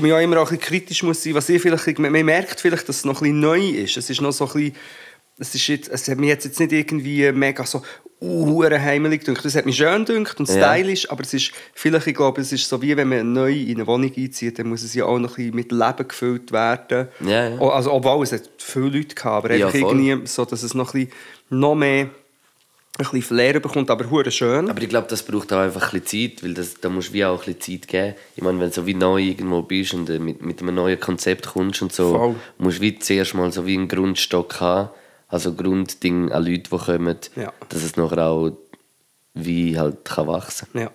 man ja immer auch ein bisschen kritisch muss sein, was ich vielleicht, man merkt vielleicht, dass es noch ein bisschen neu ist. Es ist noch so ein bisschen, es ist jetzt, es hat mich jetzt jetzt nicht irgendwie mega so uh, heimelig gedacht. Es hat mich schön gedacht und Ja. stylisch, aber es ist vielleicht, ich glaube, es ist so wie wenn man neu in eine Wohnung einzieht, dann muss es ja auch noch ein bisschen mit Leben gefüllt werden. Ja, ja. Also, obwohl es hat viele Leute gehabt, aber Ja, einfach irgendwie so, dass es noch ein bisschen, noch mehr ein bisschen Flair bekommt, aber hure schön. Aber ich glaube, das braucht auch einfach ein bisschen Zeit, weil das, da musst du wie auch ein bisschen Zeit geben. Ich meine, wenn du so wie neu irgendwo bist und äh, mit, mit einem neuen Konzept kommst und so, Voll. musst du wie zuerst mal so wie einen Grundstock haben, also Grundding an Leute, die kommen, Ja. dass es nachher auch wie halt kann wachsen ja.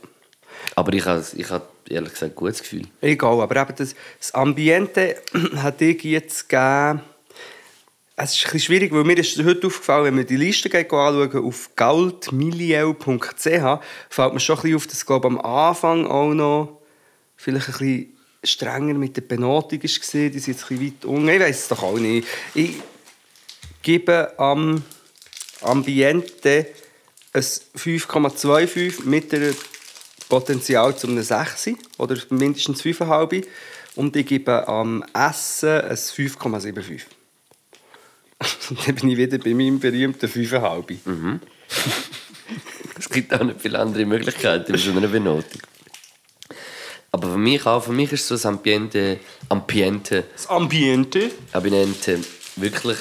Aber ich habe ich ehrlich gesagt ein gutes Gefühl. Egal, aber eben das, das Ambiente hat ich jetzt gegeben. Es ist ein bisschen schwierig, weil mir ist heute aufgefallen, wenn man die Liste anschauen auf goldmilieu.ch, fällt mir schon ein bisschen auf, dass glaube am Anfang auch noch vielleicht ein bisschen strenger mit der Benotung war. Die sind jetzt ein bisschen weit unten. Ich weiß es doch auch nicht. Ich gebe am Ambiente ein 5,25 mit einem Potenzial zu einem 6 oder mindestens 5,5 und ich gebe am Essen ein 5,75. Dann bin ich wieder bei meinem berühmten 5,5. Es gibt auch nicht viele andere Möglichkeiten bei so einer Benotung. Aber für mich auch, für mich ist so das Ambiente, Ambiente Das Ambiente. Abinente wirklich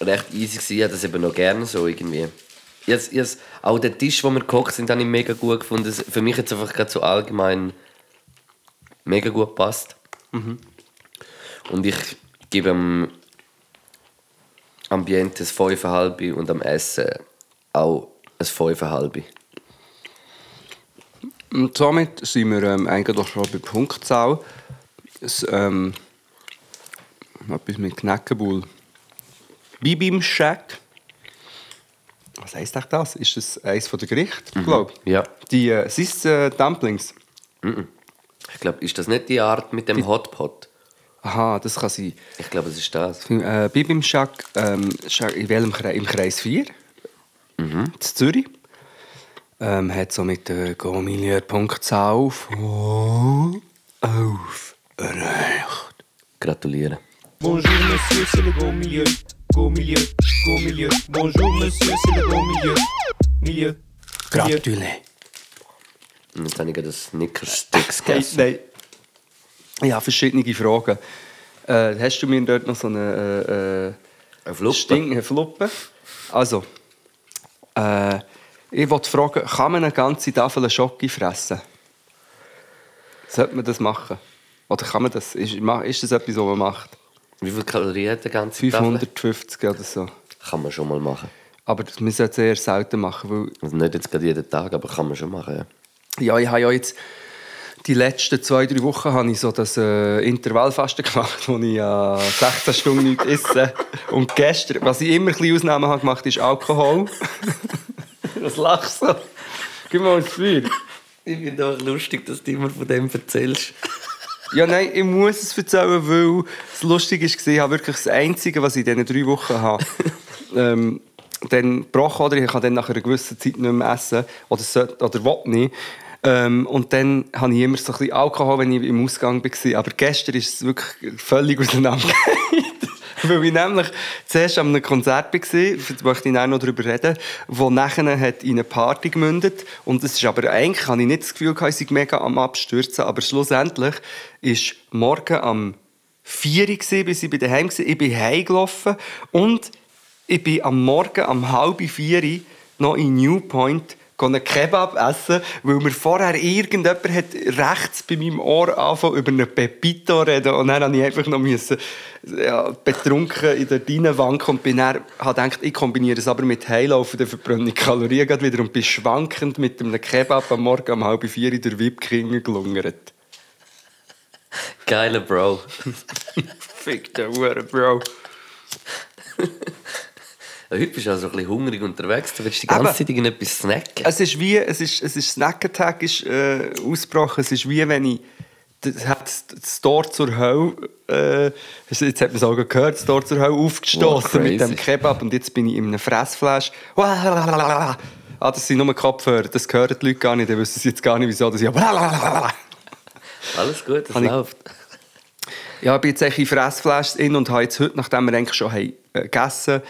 recht easy gewesen. Ich habe das eben noch gerne so irgendwie. Jetzt, jetzt, auch der Tisch, wo wir gekocht sind, habe ich mega gut gefunden. Für mich jetzt einfach gerade so allgemein mega gut passt. Und ich gebe am Ambiente ein 5,5 und am Essen auch ein 5,5. Und somit sind wir ähm, eigentlich doch schon bei Punktzahl. Es, ähm, etwas mit Knäckebull. Bibimschek. Was heisst echt das? Ist das eines der Gerichte, glaube ich? Ja. Die äh, sind es, äh, Dumplings. Ich glaube, ist das nicht die Art mit dem Hotpot? Aha, das kann sein. Ich glaube, es ist das. Äh, Bibimschek ähm, ist in welchem Kreis? Im Kreis 4. In Zürich. Ähm, hat so mit der Gomilier-Punktzahl von auf erreicht. Gratuliere. Bonjour monsieur, c'est le gros Gros milieu, gros milieu. Bonjour monsieur, c'est le gros milieu. Milieu. Gratulé. Jetzt habe ich das Snickers-Sticks Hey, gegessen. nein. Ich habe verschiedene Fragen. Äh, hast du mir dort noch so eine äh, Eine äh, Fluppe? stinkende Fluppe? Also, äh, ich wollte fragen, kann man eine ganze Tafel Schoki fressen? Sollte man das machen? Oder kann man das? Ist, ist das etwas, was man macht? Wie viele Kalorien hat der ganze Tafel? 550 oder so. Kann man schon mal machen. Aber das- wir sollten es eher selten machen, weil Also nicht jetzt gerade jeden Tag, aber kann man schon machen. Ja. Ja, ich habe ja jetzt die letzten zwei, drei Wochen habe ich so das äh, Intervallfasten gemacht, wo ich äh, 16 Stunden nichts esse. Und gestern, was ich immer ein bisschen Ausnahmen habe gemacht, ist Alkohol. was lachst du? Gib mal ein Feuer. Ich finde auch lustig, dass du immer von dem erzählst. Ja, nein, ich muss es erzählen, weil es lustig war. Ich habe wirklich das Einzige, was ich in diesen drei Wochen habe, ähm, dann gebrochen. Oder ich kann dann nach einer gewissen Zeit nicht mehr essen. Oder, sollte- oder will nicht. Ähm, und dann habe ich immer so ein bisschen Alkohol, wenn ich im Ausgang war. Aber gestern ist es wirklich völlig auseinandergegangen. Weil ich nämlich zuerst an einem Konzert war, da möchte ich nachher noch darüber reden, wo nachher hat in eine Party gemündet. Und es ist aber eigentlich, habe ich nicht das Gefühl, gehabt, ich sei mega am Abstürzen. Aber schlussendlich ist morgen am 4 Uhr, bis ich bei daheim war. Ich bin heimgelaufen und ich bin am Morgen um halb Uhr noch in Newpoint einen Kebab essen, weil mir vorher irgendjemand hat rechts bei meinem Ohr angefangen über einen Pepito reden und dann musste ich einfach noch müssen, ja, betrunken in der Dinenwank und bin dann, habe gedacht, ich kombiniere es aber mit Heilaufen, dann verbrenne ich Kalorien gerade wieder und bin schwankend mit einem Kebab am Morgen um halb vier in der Wipking gelungert. Geiler Bro. Fick der Hure, Bro. Heute bist du auch so ein bisschen hungrig unterwegs. Du willst die ganze Zeit irgendetwas snacken. Es ist wie, es ist, es ist Snack-Attack ist, äh, ausgebrochen. Es ist wie wenn ich das hat das Tor zur Hölle, äh, jetzt hat man es auch gehört, das Tor zur Hölle aufgestoßen Wow, mit dem. Kebab und jetzt bin ich in einem Fressflash. Ah, das sind nur Kopfhörer, das hören die Leute gar nicht, dann wissen sie jetzt gar nicht, wieso das ja. Alles gut, das Habe ich- läuft. Ja, ich bin jetzt in Fressflash in und habe jetzt heute, nachdem wir eigentlich schon haben, äh, gegessen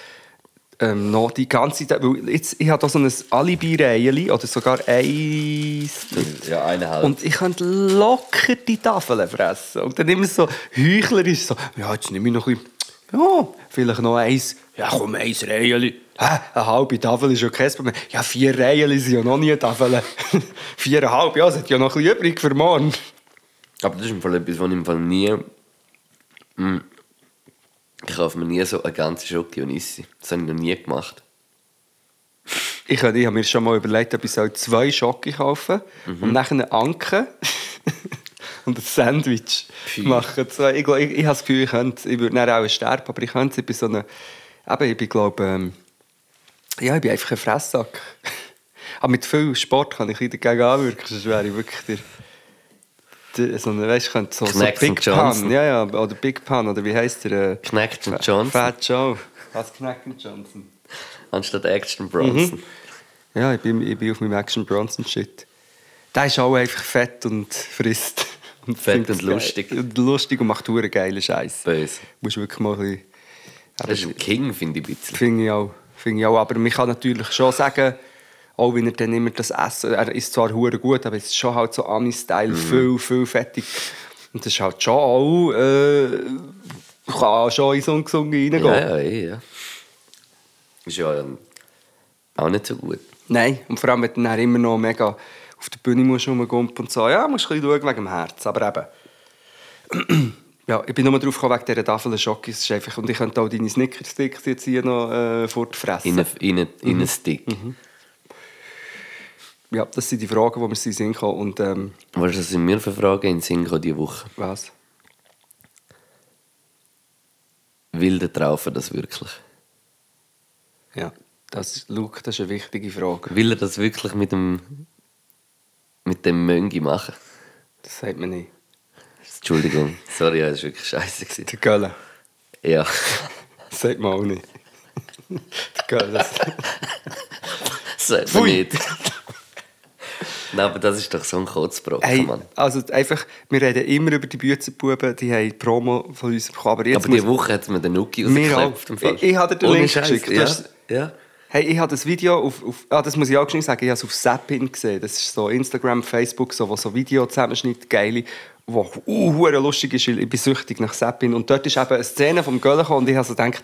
ähm, noch die ganze Zeit, weil jetzt, ich habe da so ein Alibi-Reihe oder sogar eins. Ja, eine halb. Und ich könnte locker die Tafeln fressen. Und dann immer so heuchlerisch so, ja, jetzt nehme ich noch ein bisschen, ja, vielleicht noch eins. Ja, komm, eins Reihen. Hä, eine halbe Tafel ist ja kein Problem. Ja, vier Reihen sind ja noch nie Tafeln. Viereinhalb, ja, es hat ja noch ein bisschen übrig für morgen. Aber das ist im Fall etwas, was ich im Fall nie. Mm, ich kaufe mir nie so eine ganze Schoki und esse. Das habe ich noch nie gemacht. Ich, habe- ich habe mir schon mal überlegt, ob ich soll zwei Schoki kaufen und nachher eine Anke und ein Sandwich Pfui. machen. So, ich, ich, ich habe das Gefühl, ich, könnte, ich würde dann auch sterben, aber ich könnte bei so einer... Eben, ich bin, glaube ähm, ja, ich bin einfach ein Fresssack. aber mit viel Sport kann ich wieder dagegen anwirken, sonst wäre ich wirklich der... der so eine, weißt, könnte so, so Big und Johnson. Pan, ja, ja, oder Big Pan, oder wie heisst der? Äh, Knacks und Johnson. Fat Joe. Was Knack und Johnson? Anstatt Action Bronson. Ja, ich bin, ich bin auf meinem Action Bronson Shit. Der ist auch einfach fett und frisst. Und Fett und lustig. Und lustig und macht hure geile Scheiße. Böse. Musst wirklich mal ein bisschen. Das ist ein King, finde ich ein bisschen. Finde ich auch. Finde ich auch. Aber man kann natürlich schon sagen, auch wenn er dann immer das Essen, er ist zwar hure gut, aber es ist schon halt so Ami-Style, Mhm. viel, viel fettig. Und das ist halt schon auch, äh, kann schon in so einen Gesungen reingehen. Ja, ja, eh, ja. Ist ja ähm, auch nicht so gut. Nein, und vor allem, wenn du dann immer noch mega auf der Bühne musst rumgumpen und so, ja, musst du ein bisschen schauen wegen dem Herz, aber eben. ja, ich bin nur drauf gekommen wegen dieser Tafel Schokis, ist einfach, und ich könnte auch deine Snickers-Sticks jetzt hier noch äh, fortfressen. In, in, in Mhm. einen Stick. Ja, das sind die Fragen, die mir in den Sinn kommen und ähm, Weißt du, was sind mir für Fragen in den Sinn diese Woche? was? Will der Traufer das wirklich? Ja, das ist, Luke, das ist eine wichtige Frage. Will er das wirklich mit dem, mit dem Möngi machen? Das sagt man nicht. Entschuldigung, sorry, das war wirklich scheiße. Der Gölle, Ja. das sagt man auch nicht. Der Gölle, das... Sagt man nicht. Nein, aber das ist doch so ein Kotzbrocken, Hey, Mann. also einfach, wir reden immer über die Büzenbuben, die haben die Promo von uns bekommen, aber Aber diese Woche hat mir den Nuki auch. im Fall. Ich- ich habe dir den Ohne Link Scheiß, geschickt. Ja, hast- ja. Hey, ich habe das Video auf, auf ah, das muss ich auch schnell sagen, ich habe es auf Zappin gesehen. Das ist so Instagram, Facebook, so, wo so Video-Zusammenschnitt, geile, wo uh, lustig ist. Ich bin süchtig nach Zappin. Und dort ist eben eine Szene vom gekommen und ich habe so gedacht,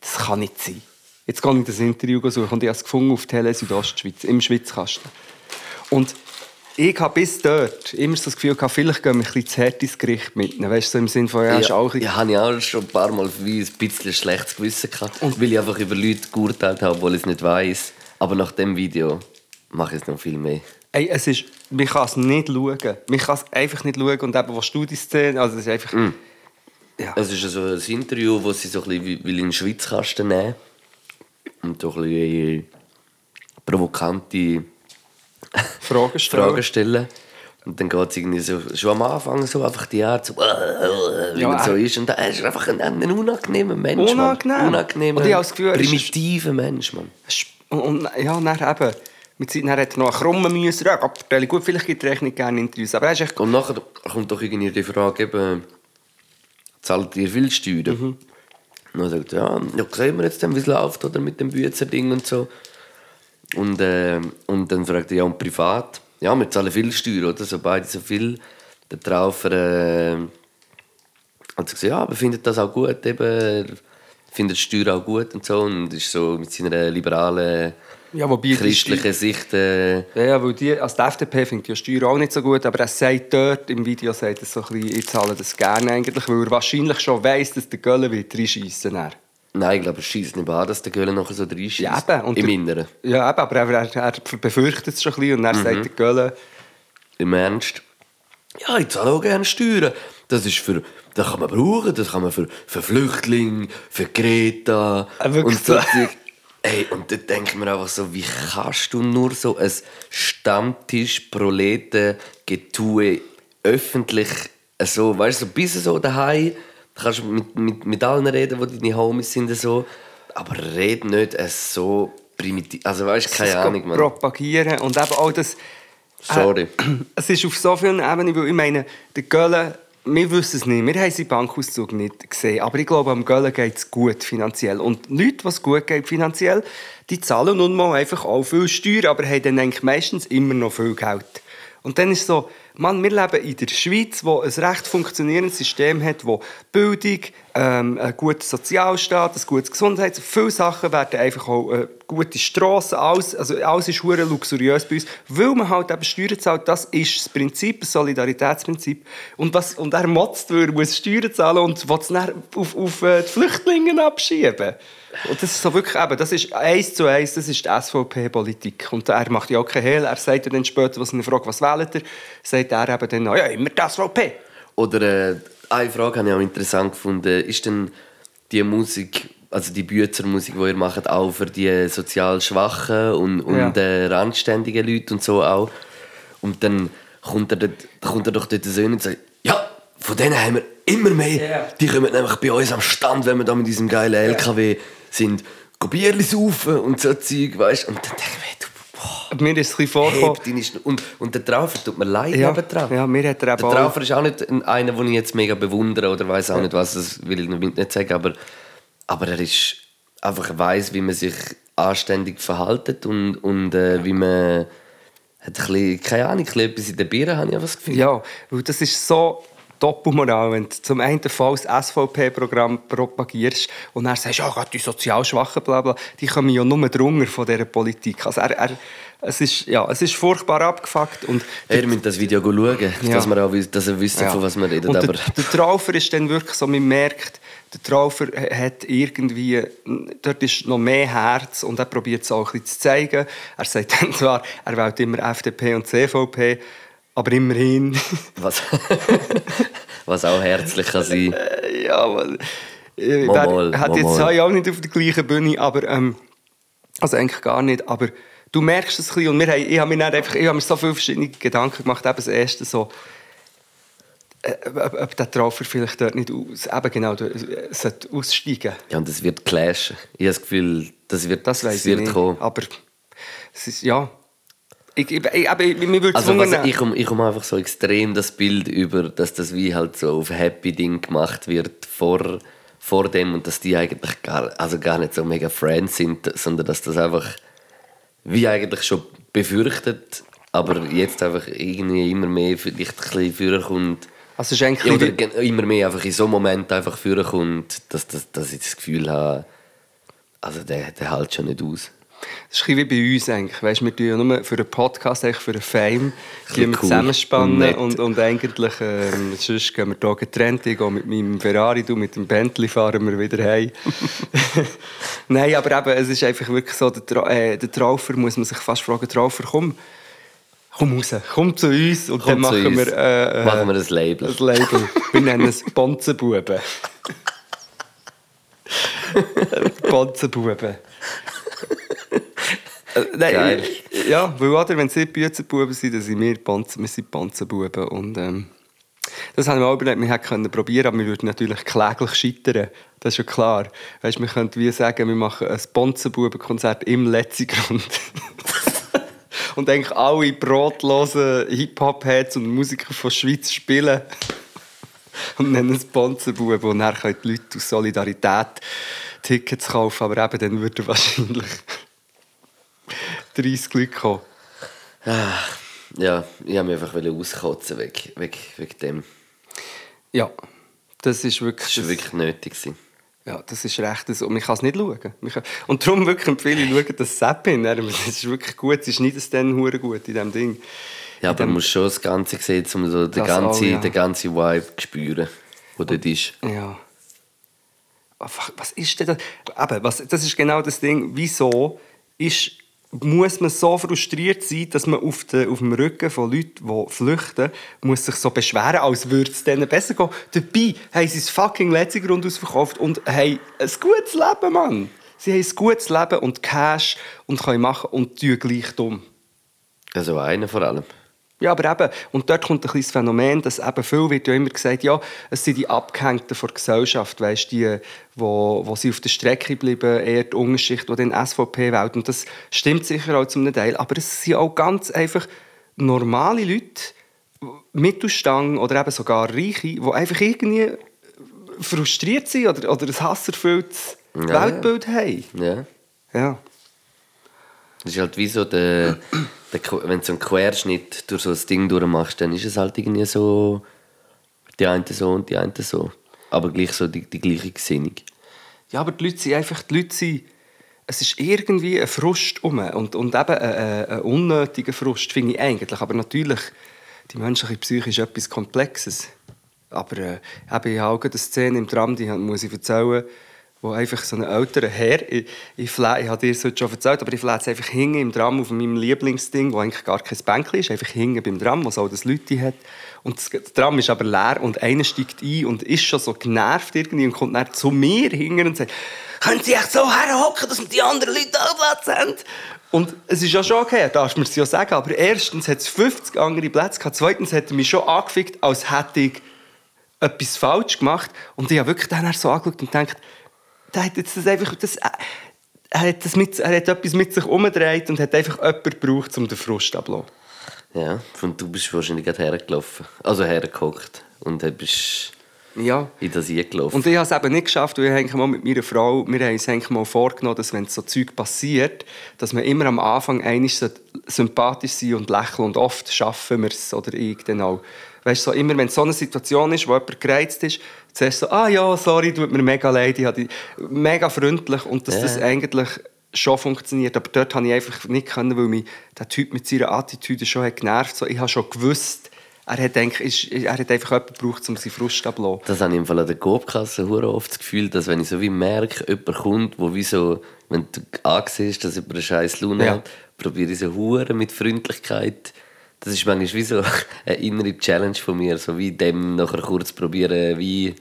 das kann nicht sein. Jetzt gehe ich das Interview suchen und ich habe es gefunden auf Tele Südostschweiz, im Schwitzkasten. Und ich habe bis dort immer so das Gefühl gehabt, vielleicht gehen wir ein bisschen zu hart ins Gericht mitnehmen. Weißt du, so im Sinne von, ja, ist auch ein ja, habe ich auch schon ein paar Mal wie ein bisschen schlechtes Gewissen gehabt. weil ich einfach über Leute geurteilt habe, obwohl ich es nicht weiß. Aber nach dem Video mache ich es noch viel mehr. Ey, es ist, man kann es nicht schauen. Man kann es einfach nicht schauen. Und eben, was du die Szene, also es ist einfach... Ja. Es ist so ein Interview, wo sie so ein bisschen wie- will in den Schweizkasten nehmen und so ein bisschen provokante Fragen stellen. Fragen stellen. Und dann geht es irgendwie so, schon am Anfang so einfach die Art, so, wie Ja, man so äh. ist. Und er ist einfach ein, ein unangenehmer Mensch. Unangenehm. Mann. Unangenehmer, Und ich habe das Gefühl, er ist- primitiver Mensch, Mann. Und, und ja, dann eben... Mit Zeit, hat er noch einen krummen müssen. Ja, gut, vielleicht gibt er echt nicht gerne Interviews. Aber er ist echt... Und nachher kommt doch irgendwie die Frage, eben, zahlt ihr viel Steuern? Mhm. Und dann sagt er, ja, ja, sehen wir jetzt, wie es läuft oder mit dem Büzerding und so. Und, äh, und dann fragt er, ja, und privat? Ja, wir zahlen viel Steuern, oder? So beide so viel. Der Traufer äh, hat gesagt, ja, aber findet das auch gut, eben, er findet Steuern auch gut und so. Und ist so mit seiner liberalen, Ja, die christlichen Sicht... Äh, Ja, ja, weil die, also die FDP findet die Steuer auch nicht so gut, aber er sagt dort im Video, sagt er so ein bisschen, ich zahle das gerne eigentlich, weil er wahrscheinlich schon weiss, dass der Göller wird reinschiessen wird. Nein, ich glaube, er schießt nicht an, dass der Göller nachher so reinschießt. Ja, eben. Und Im der- Inneren. Ja, eben, aber er, er, er befürchtet es schon ein bisschen und dann sagt der Göller, Im Ernst. Ja, ich zahle auch gerne Steuern. Das ist für... Das kann man brauchen. Das kann man für, für Flüchtlinge, für Greta Ah, wirklich und so. Ey, und da denke ich mir einfach so, wie kannst du nur so ein Stammtisch-Proleten-Getue öffentlich so, weißt du, so bis so daheim, da kannst du mit, mit, mit allen reden, die deine Homies sind, so, aber red nicht es so primitiv. Also weißt du, keine das Ahnung, man. propagieren und eben auch das... Sorry. Äh, es ist auf so vielen Ebenen, weil ich meine, der Gölle, wir wissen es nicht, wir haben seinen Bankauszug nicht gesehen, aber ich glaube, am Gölle geht es gut finanziell. Und Leute, was gut geht finanziell, die zahlen nun mal einfach auch viel Steuern, aber haben dann eigentlich meistens immer noch viel Geld. Und dann ist es so, Mann, wir leben in der Schweiz, wo ein recht funktionierendes System hat, wo Bildung, ähm, ein guter Sozialstaat, ein gutes Gesundheits... Viele Sachen werden einfach auch äh, gute Strassen, alles, also alles ist hure luxuriös bei uns, weil man halt eben Steuern zahlt. Das ist das Prinzip, das Solidaritätsprinzip. Und, was, und er motzt, weil er muss Steuern zahlen und will es dann auf, auf äh, die Flüchtlinge abschieben. Und das ist so wirklich eben, das ist eins zu eins, das ist die SVP-Politik. Und er macht ja auch keinen Hehl. Er sagt dann später, was ihn fragt, was wählt er, sagt er eben dann, ja, immer die SVP. Oder äh, eine Frage habe ich auch interessant gefunden. Ist denn die Musik, also die Büzermusik, die ihr macht, auch für die sozial Schwachen und, und Ja. äh, randständigen Leute und so auch? Und dann kommt er, dort, kommt er doch dort so hin und sagt, ja, von denen haben wir immer mehr. Ja. Die kommen nämlich bei uns am Stand, wenn wir da mit diesem geilen LKW sind, Bierli saufen und so Zeug, weißt Und dann denke ich mir, du, boah, Mir ist es ein bisschen vorgekommen. und, und der Traufer tut mir leid Ja, nebendran. ja, mir hat er eben Der auch- Traufer ist auch nicht ein- einer, den ich jetzt mega bewundere oder weiß auch nicht, was das will ich damit nicht sagen, aber, aber er ist einfach weiß, wie man sich anständig verhaltet und, und äh, wie man hat ein bisschen, keine Ahnung, ein bisschen etwas in den Birnen, habe ich das Gefühl. Ja, weil das ist so Doppelmoral, wenn du zum einen Fall das SVP-Programm propagierst und dann sagst, ja, gerade die sozial Schwachen, bla bla, die kommen ja nur drunter von dieser Politik. Also er, er, es, ist, ja, es ist furchtbar abgefuckt und Ihr müsst das Video schauen, Ja. dass, wir auch, dass ihr wisst, Ja. von was wir reden. Und Aber der, der Traufer ist dann wirklich so, man merkt, der Traufer hat irgendwie, dort ist noch mehr Herz und er probiert es auch ein bisschen zu zeigen. Er sagt dann zwar, er wählt immer FDP und CVP, aber immerhin, was, was auch herzlich kann sein ja, weil, äh, Mal, wer- mal, hat mal, jetzt auch nicht auf der gleichen Bühne, aber ähm, also eigentlich gar nicht, aber du merkst es ein bisschen und wir haben, ich habe mir einfach, ich habe mir so viele verschiedene Gedanken gemacht, eben das erste so, äh, ob, ob der Traufer vielleicht dort nicht aus, eben genau, äh, sollte aussteigen. Ja, und es wird clashen. Ich habe das Gefühl, das wird, Das das wird kommen. Aber es ist, ja. Ich, ich, aber ich, mir würde Also was, wundern- ich komme ich komm einfach so extrem das Bild über, dass das wie halt so auf Happy Ding gemacht wird vor, vor dem und dass die eigentlich gar, also gar nicht so mega Friends sind, sondern dass das einfach wie eigentlich schon befürchtet, aber jetzt einfach irgendwie immer mehr vielleicht ein bisschen vorkommt. Also es ist eigentlich Oder wie- gen- immer mehr einfach in so einem Moment einfach vorkommt, dass, dass, dass ich das Gefühl habe, also der, der hält schon nicht aus. Das ist ein bei uns eigentlich. Weißt, wir tun ja nur für einen Podcast, eigentlich für einen Fame, gehen wir cool zusammenspannen und und, eigentlich, ähm, sonst gehen wir hier getrennt. Ich gehe mit meinem Ferrari, du mit dem Bentley fahren wir wieder heim. Nein, aber eben, es ist einfach wirklich so, der, Tra äh, der Traufer muss man sich fast fragen, Traufer, komm, komm raus, komm zu uns und dann Komm zu machen uns. wir, äh, äh, Machen wir ein Label. Ein Label. Wir nennen es Bonzenbuben. Bonzenbuben. Äh, Nein, Geil. Ja, weil oder, wenn sie Büzenbuben sind, dann sind wir, Bonzen, wir sind Bonzenbuben. Und, ähm, das haben wir auch überlegt, wir hätten probieren, aber wir würden natürlich kläglich scheitern. Das ist ja klar. Weißt, wir könnten wie sagen, wir machen ein Bonzenbuben-Konzert im Letzigrund. und eigentlich alle brotlosen Hip-Hop-Heads und Musiker von der Schweiz spielen. und nennen es Bonzenbuben. Und dann können die Leute aus Solidarität Tickets kaufen, aber eben dann würden wahrscheinlich 30 Leute kommen. Ja, ich habe mich einfach auskotzen wegen, wegen, wegen dem. Ja, das ist wirklich... Das war wirklich nötig. gewesen. Ja, das ist recht so. Man kann es nicht schauen. Kann- Und darum wirklich empfehle ich, schauen das Seppin. Das ist wirklich gut. Sie schneiden es dann hure gut in diesem Ding. Ja, aber dem- man muss schon das Ganze sehen, um so den Das ganzen, auch, ja. den ganzen Vibe zu spüren, der dort ist. Ja. Ah, Was ist denn das? Eben, was, das ist genau das Ding. Wieso ist, muss man so frustriert sein, dass man auf, de, auf dem Rücken von Leuten, die flüchten, muss sich so beschweren, als würde es denen besser gehen. Dabei haben sie das fucking letzte Grund ausverkauft und haben ein gutes Leben, Mann. Sie haben ein gutes Leben und Cash und können machen und tun gleich dumm. Also einer vor allem. Ja, aber eben, und dort kommt ein kleines Phänomen, dass eben viel wird ja immer gesagt, ja, es sind die Abgehängten von der Gesellschaft, weißt, die, wo, wo sie auf der Strecke bleiben, eher die Unterschicht, die den SVP wählt. Und das stimmt sicher auch zum Teil, aber es sind auch ganz einfach normale Leute, Mittelstand oder eben sogar Reiche, die einfach irgendwie frustriert sind oder, oder ein hasserfülltes Ja, Weltbild haben. Ja. Ja. Das ist halt wie so der, der wenn du so einen Querschnitt durch so ein Ding durchmachst, dann ist es halt irgendwie so die eine so und die eine so. Aber gleich so die, die gleiche Gesinnung. Ja, aber die Leute sind einfach, die Leute sind, es ist irgendwie ein Frust um und, und eben ein, ein unnötiger Frust, finde ich eigentlich. Aber natürlich, die menschliche Psyche ist etwas Komplexes. Aber äh, eben, ich habe auch eine Szene im Tram, die muss ich erzählen, wo einfach so ein älterer Herr, ich, ich, fle- ich habe dir das heute schon erzählt, aber ich jetzt einfach hinten im Tram auf meinem Lieblingsding, wo eigentlich gar kein Bänkchen ist, einfach hinten beim Tram, wo so das Leute hat. Und das das Tram ist aber leer und einer steigt ein und ist schon so genervt irgendwie und kommt dann zu mir hinten und sagt, können Sie echt so herhocken, dass wir die anderen Leute auch Platz haben? Und es ist ja schon okay, er darf mir es ja sagen, aber erstens hat es 50 andere Plätze gehabt, zweitens hat er mich schon angefickt, als hätte ich etwas falsch gemacht. Und ich habe wirklich dann so angeschaut und gedacht, der hat jetzt das einfach... Das, äh, er, hat das mit, er hat etwas mit sich umgedreht und hat einfach jemanden gebraucht, um den Frust abzulassen. Ja, und du bist wahrscheinlich gerade hergelaufen. Also hergehockt. Und bist Ja. in das eingelaufen. Und ich habe es eben nicht geschafft, weil ich mal mit meiner Frau, wir haben uns eigentlich mal vorgenommen, dass wenn so Zeug passiert, dass man immer am Anfang einig sympathisch sein und lächeln und oft schaffen wir es oder ich dann auch. Weißt du, so immer wenn so eine Situation ist, wo jemand gereizt ist, zuerst so, ah ja, sorry, tut mir mega leid, ich dich mega freundlich und dass Ja. das eigentlich schon funktioniert. Aber dort konnte ich einfach nicht können, weil mich der Typ mit seiner Attitüde schon hat genervt so, Ich habe schon gewusst, er hat, ist, er hat einfach jemanden gebraucht, um seinen Frust abzulassen. Das habe ich im Fall an der hure oft das Gefühl, dass wenn ich so wie merke, jemand kommt, wo wie so, wenn du ansiehst, dass jemand eine scheiß Laune Ja. hat, probiere ich so hure mit Freundlichkeit. Das ist manchmal wie so eine innere Challenge von mir, so wie dem nachher kurz probieren, wie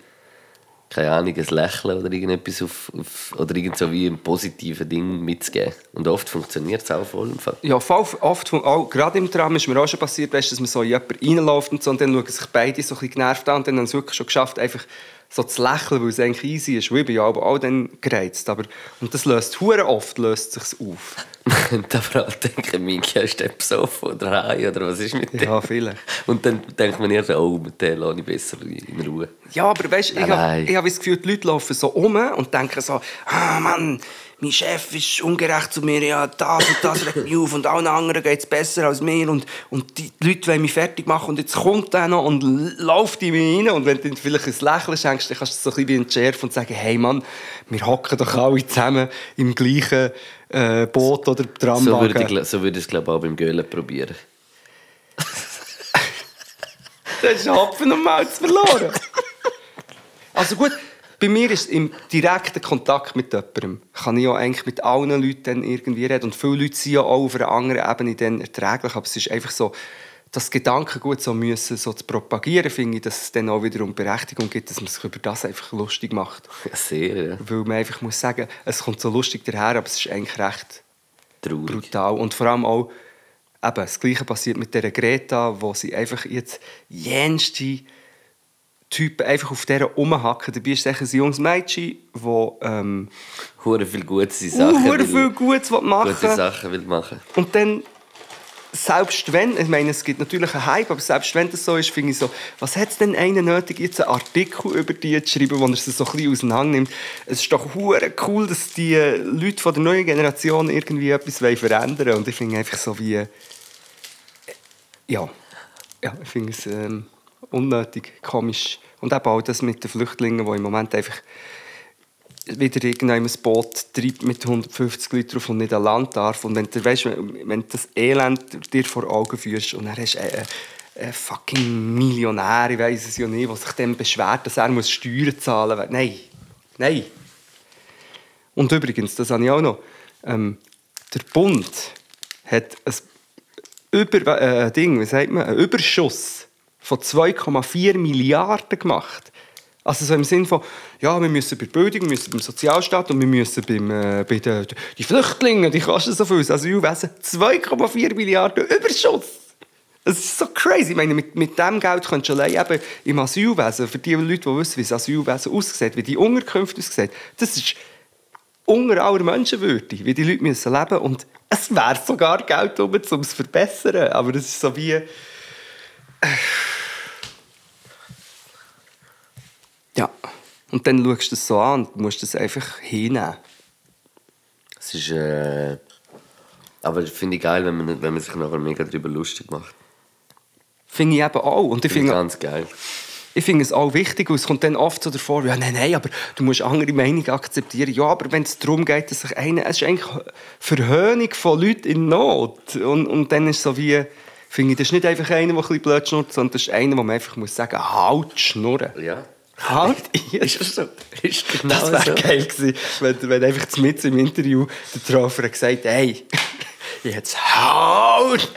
keine Ahnung, ein Lächeln oder irgendetwas auf, auf oder irgend so wie ein positives Ding mitzugeben. Und oft funktioniert es auch voll im Fall. Ja, voll, oft, auch, gerade im Tram ist mir auch schon passiert, dass man so in jemanden reinläuft und so, und dann schauen sich beide so ein bisschen genervt an und dann haben sie es wirklich schon geschafft, einfach so zu lächeln, weil es eigentlich easy ist. Ich bin ja aber auch dann gereizt. Aber, und das löst hure oft löst sich's auf. Und vor allem denken, Miki, ist der besoffen oder heim oder was ist mit dem? Ja, vielleicht. Und dann denkt man eher so, oh, mit dem lasse ich besser in Ruhe. Ja, aber weißt, ich Nein, habe ich hab das Gefühl, die Leute laufen so um und denken so, ah Mann, mein Chef ist ungerecht zu mir, ja, das und das regt mich auf und allen anderen geht es besser als mir und, und die Leute wollen mich fertig machen und jetzt kommt der noch und läuft in mich rein und wenn du vielleicht ein Lächeln schenkst, dann kannst du es so ein bisschen entschärfen und sagen, hey Mann, wir hocken doch alle zusammen im gleichen äh, Boot oder Tramwagen. So würde ich, so würde ich es, glaube ich, auch beim Göhlen probieren. Du hast Hopfen und Malz verloren. also gut, bei mir ist im direkten Kontakt mit jemandem, kann ich ja eigentlich mit allen Leuten irgendwie reden. Und viele Leute sind ja auch auf einer anderen Ebene dann erträglich. Aber es ist einfach so, das Gedankengut so müssen so zu propagieren, finde ich, dass es dann auch wiederum Berechtigung gibt, dass man sich über das einfach lustig macht. Ja, sehr, ja. Weil man einfach muss sagen, es kommt so lustig daher, aber es ist eigentlich recht Traurig. brutal. Und vor allem auch, eben, das Gleiche passiert mit der Greta, wo sie einfach jetzt jenste Typen einfach auf der rumhacken. Dabei ist es ein junges Mädchen, das ähm, Hure viel gute Sachen hure viel Gutes machen gute Sachen will machen. Und dann, selbst wenn, ich meine, es gibt natürlich einen Hype, aber selbst wenn das so ist, finde ich so, was hat es denn einen nötig, jetzt einen Artikel über die zu schreiben, wo er sie so ein bisschen auseinander nimmt? Es ist doch hure cool, dass die Leute von der neuen Generation irgendwie etwas verändern wollen. Und ich finde einfach so wie... Ja, ja ich finde es ähm, unnötig, komisch. Und eben auch das mit den Flüchtlingen, die im Moment einfach wieder irgendein Boot treibt mit 150 Leuten drauf und nicht an Land darf. Und wenn du, weißt, wenn du das Elend dir vor Augen führst und dann hast du einen, einen fucking Millionär, ich weiß es ja nicht, der sich dann beschwert, dass er muss Steuern zahlen muss. Nein, nein. Und übrigens, das habe ich auch noch, ähm, der Bund hat ein, Über, äh, Ding, wie sagt man, einen Überschuss von 2,4 Milliarden gemacht. Also so im Sinne von, ja, wir müssen bei der Bildung, wir müssen beim Sozialstaat und wir müssen beim, äh, bei den die Flüchtlingen, die kosten so viel, das Asylwesen, 2,4 Milliarden Überschuss. Es ist so crazy. Ich meine, mit, mit dem Geld könntest du allein eben im Asylwesen, für die Leute, die wissen, wie das Asylwesen aussieht, wie die Unterkünfte aussehen, das ist unter aller Menschenwürde, wie die Leute müssen leben und es wäre sogar Geld um es zu verbessern. Aber das ist so wie... Ja. Und dann schaust du das so an und musst das einfach hinnehmen. Es ist. Äh, aber finde ich geil, wenn man, wenn man sich nachher mega darüber lustig macht. Finde ich eben auch. Und ich Finde ich finde, ganz geil. ich finde es auch wichtig, und es kommt dann oft so davor, ja, nein, nein, aber du musst andere Meinungen akzeptieren. Ja, aber wenn es darum geht, dass sich einer, es ist eigentlich Verhöhnung von Leuten in Not. Und, und dann ist es so wie, finde ich, das ist nicht einfach einer, der ein bisschen blöd schnurrt, sondern das ist einer, wo man einfach muss sagen, halt die Schnurren. Ja. Halt, ist das so? Ist genau Das wäre so. geil gewesen, wenn, wenn einfach mit im Interview der Traufer gesagt hey, jetzt halt!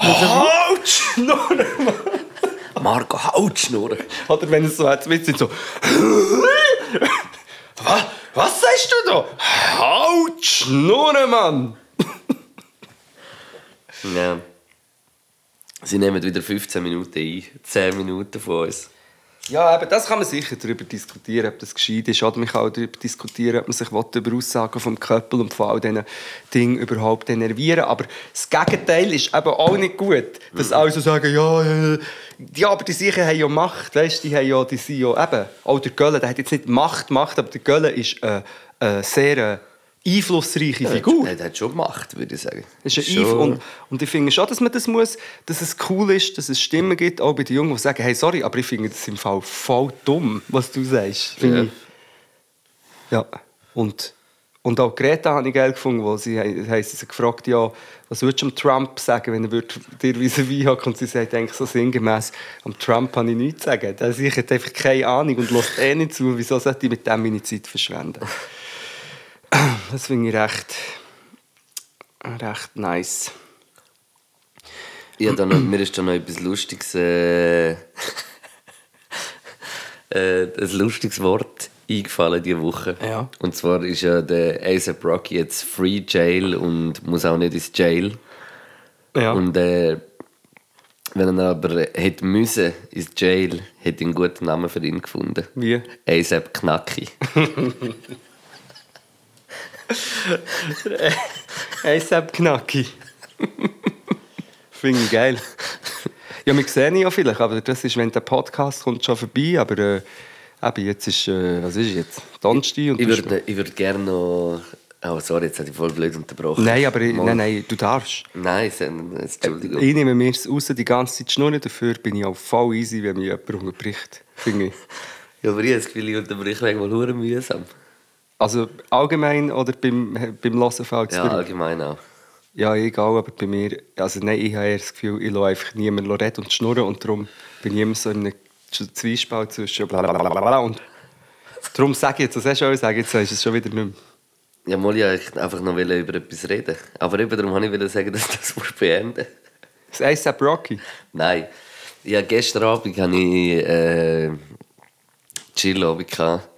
halt Schnurren, Mann! Marco, halt Schnurren. Oder wenn es so hat, mit so. was, was sagst du da? Halt Schnurren, Mann! Ja. Sie nehmen wieder 15 Minuten ein. 10 Minuten von uns. Ja, aber das kann man sicher darüber diskutieren, ob das gescheit ist. Oder man kann auch darüber diskutieren, ob man sich über Aussagen vom Köppel und von all diesen Dingen überhaupt enervieren Aber das Gegenteil ist eben auch nicht gut. Dass alle so sagen, ja, äh, ja, aber die sicher haben ja Macht. Weißt, die, haben ja, die sind ja eben, auch der Gölle, der hat jetzt nicht Macht, Macht, aber der Gölle ist eine, eine sehr äh, einflussreiche Figur. Er hat schon gemacht, würde ich sagen. Das ist ein und, und ich finde schon, dass man das muss, dass es cool ist, dass es Stimmen gibt, auch bei den Jungen, die sagen, hey, sorry, aber ich finde das im Fall voll dumm, was du sagst. Ja. ich. Ja. Und, und auch Greta habe ich geil gefunden, wo sie, haben sie gefragt, ja, was würdest du Trump sagen, wenn er dir vis-à-vis hat? Und sie sagt eigentlich so sinngemäß, am Trump habe ich nichts zu sagen. Der sich hat einfach keine Ahnung und lässt eh nicht zu. Wieso sollte ich mit dem meine Zeit verschwenden? Das finde ich recht, recht nice. Ja, dann, noch- mir ist da noch etwas Lustiges. Äh, äh, ein lustiges Wort eingefallen diese Woche. Ja. Und zwar ist ja der A$AP Rocky jetzt Free Jail und muss auch nicht ins Jail. Ja. Und äh, wenn er aber hätte müssen ins Jail, hätte ich einen guten Namen für ihn gefunden. Wie? A$AP Knacki. ASAP Knacki. Finde ich geil. Ja, wir sehen ihn ja vielleicht, aber das ist, wenn der Podcast kommt, schon vorbei. Aber äh, eben, jetzt ist, äh, was ist jetzt? Donnerstag und Ich würde würd gerne noch... Oh, sorry, jetzt habe ich voll blöd unterbrochen. Nein, aber ich, nein, nein, du darfst. Nein, Entschuldigung. Ich nehme mir es raus, die ganze Zeit Schnurren. Dafür bin ich auch voll easy, wenn mich jemand unterbricht. Finde ich. Ja, aber ich habe das Gefühl, ich unterbreche manchmal hure mühsam. Also allgemein oder beim, beim Hören fällt es Ja, allgemein auch. Ja, egal, aber bei mir, also nein, ich habe eher das Gefühl, ich lasse einfach niemanden reden und schnurren und darum bin ich immer so in einem Zwiespalt zwischen blablabla und darum sage ich jetzt, was hast du sagen, jetzt ist es schon wieder nicht mehr. Ja, mal ja ich einfach noch über etwas reden. Aber eben darum wollte ich sagen, dass das musst beenden Das ASAP Rocky. Nein. Ja, gestern Abend hatte ich äh, Chill-Abend,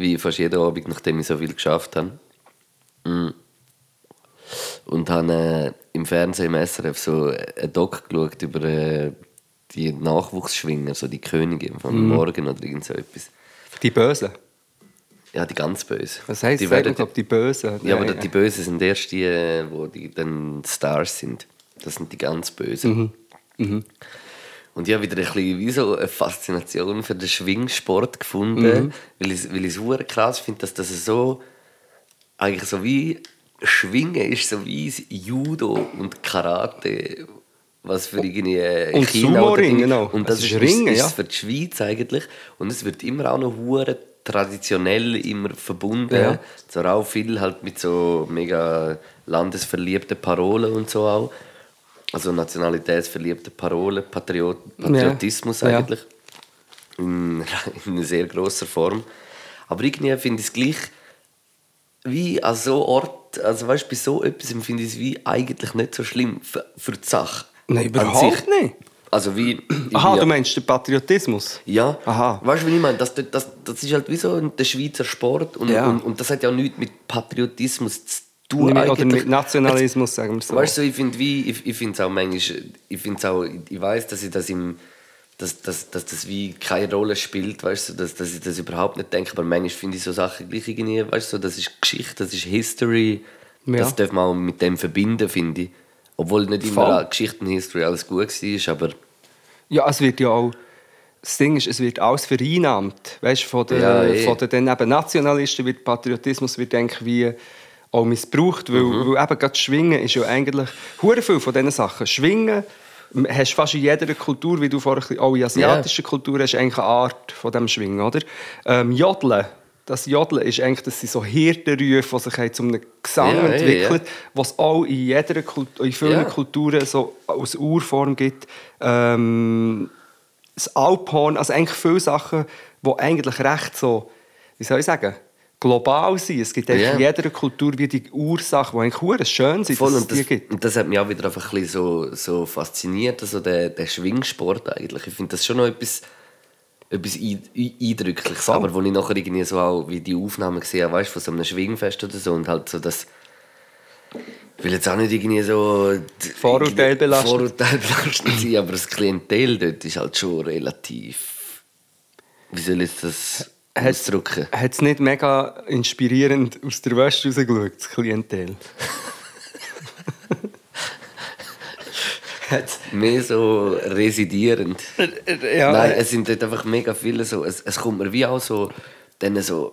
wie fast jeden Abend, nachdem ich so viel geschafft habe. Mm. Und habe äh, im Fernsehen im SRF so einen Doc geschaut über äh, die Nachwuchsschwinger, so die Königin von Morgen oder irgend so etwas. Die Bösen. Ja, die ganz böse. Was heisst die das? Werden, glaube, die Bösen. Ja, aber die Bösen sind erst die, äh, wo die dann Stars sind. Das sind die ganz Bösen. Und ich habe wieder ein bisschen wie so eine Faszination für den Schwingsport gefunden, weil ich weil ich es krass finde, dass das so eigentlich so wie Schwingen ist, so wie das Judo und Karate, was für irgendwie Und China Sumo-Ring, Ding- genau. Und das Es ist, ist Ringen, ist, ja. ist für die Schweiz eigentlich. Und es wird immer auch noch hure traditionell immer verbunden. Ja. Zwar auch viel halt mit so mega landesverliebten Parolen und so auch. Also nationalitätsverliebte Parolen, Patriot Patriotismus Ja. eigentlich. In, in einer sehr grosser Form. Aber irgendwie finde ich es gleich wie an so Ort, also weißt bei so etwas finde ich es wie eigentlich nicht so schlimm für, für die Sache. Nein, überhaupt sich. nicht. Also wie... Aha, ja, du meinst den Patriotismus? ja, Aha. weißt du, wie ich meine? Das, das, das ist halt wie so der Schweizer Sport und, Ja. und, und das hat ja nichts mit Patriotismus zu du Oder eigentlich... mit Nationalismus, sagen wir so. Weißt du, ich finde wie, ich, ich finde es auch manchmal, ich finde auch, ich weiß, dass ich das im, dass, dass, dass das wie keine Rolle spielt, weißt du, dass, dass ich das überhaupt nicht denke, aber manchmal finde ich so Sachen gleich irgendwie, weißt du, das ist Geschichte, das ist History, Ja. das darf man auch mit dem verbinden, finde ich. Obwohl nicht Voll. immer an Geschichte und History alles gut war, aber Ja, es wird ja auch. Das Ding ist, es wird alles vereinnahmt. Weißt, von den, Ja, eh. von den eben Nationalisten wird Patriotismus wird denke wie auch missbraucht, weil, Mhm. weil eben gerade Schwingen ist ja eigentlich hure viel von diesen Sachen. Schwingen hast fast in jeder Kultur, wie du vorher auch in asiatischen Kulturen hast, eigentlich eine Art von dem Schwingen, oder? Ähm, Jodeln, das Jodeln ist eigentlich, das sind so Hirtenrufe, die sich zu einem Gesang eh, entwickelt, was auch in jeder Kultur, in vielen. Kulturen so aus Urform gibt. Ähm, das Alphorn, also eigentlich viele Sachen, die eigentlich recht so, wie soll ich sagen, global sind. Es gibt Ja. in jeder Kultur wie die Ursachen, die eigentlich hure schön sind, Voll, dass und das, gibt. und das hat mich auch wieder einfach ein bisschen so, so fasziniert, also der, der Schwingsport eigentlich. Ich finde das schon noch etwas, etwas ein- ein- Eindrückliches. Voll. Aber wo ich nachher irgendwie so auch wie die Aufnahmen gesehen habe, weißt, von so einem Schwingfest oder so und halt so das ich will jetzt auch nicht irgendwie so Vorurteil belastet. Vorurteil belastet sein, aber das Klientel dort ist halt schon relativ wie soll ich das ausdrücken? Hat es nicht mega inspirierend aus der Wäsche rausgeschaut, das Klientel? Mehr so residierend. ja, Nein, äh, es sind dort einfach mega viele so. Es, es kommt mir wie auch so, dann so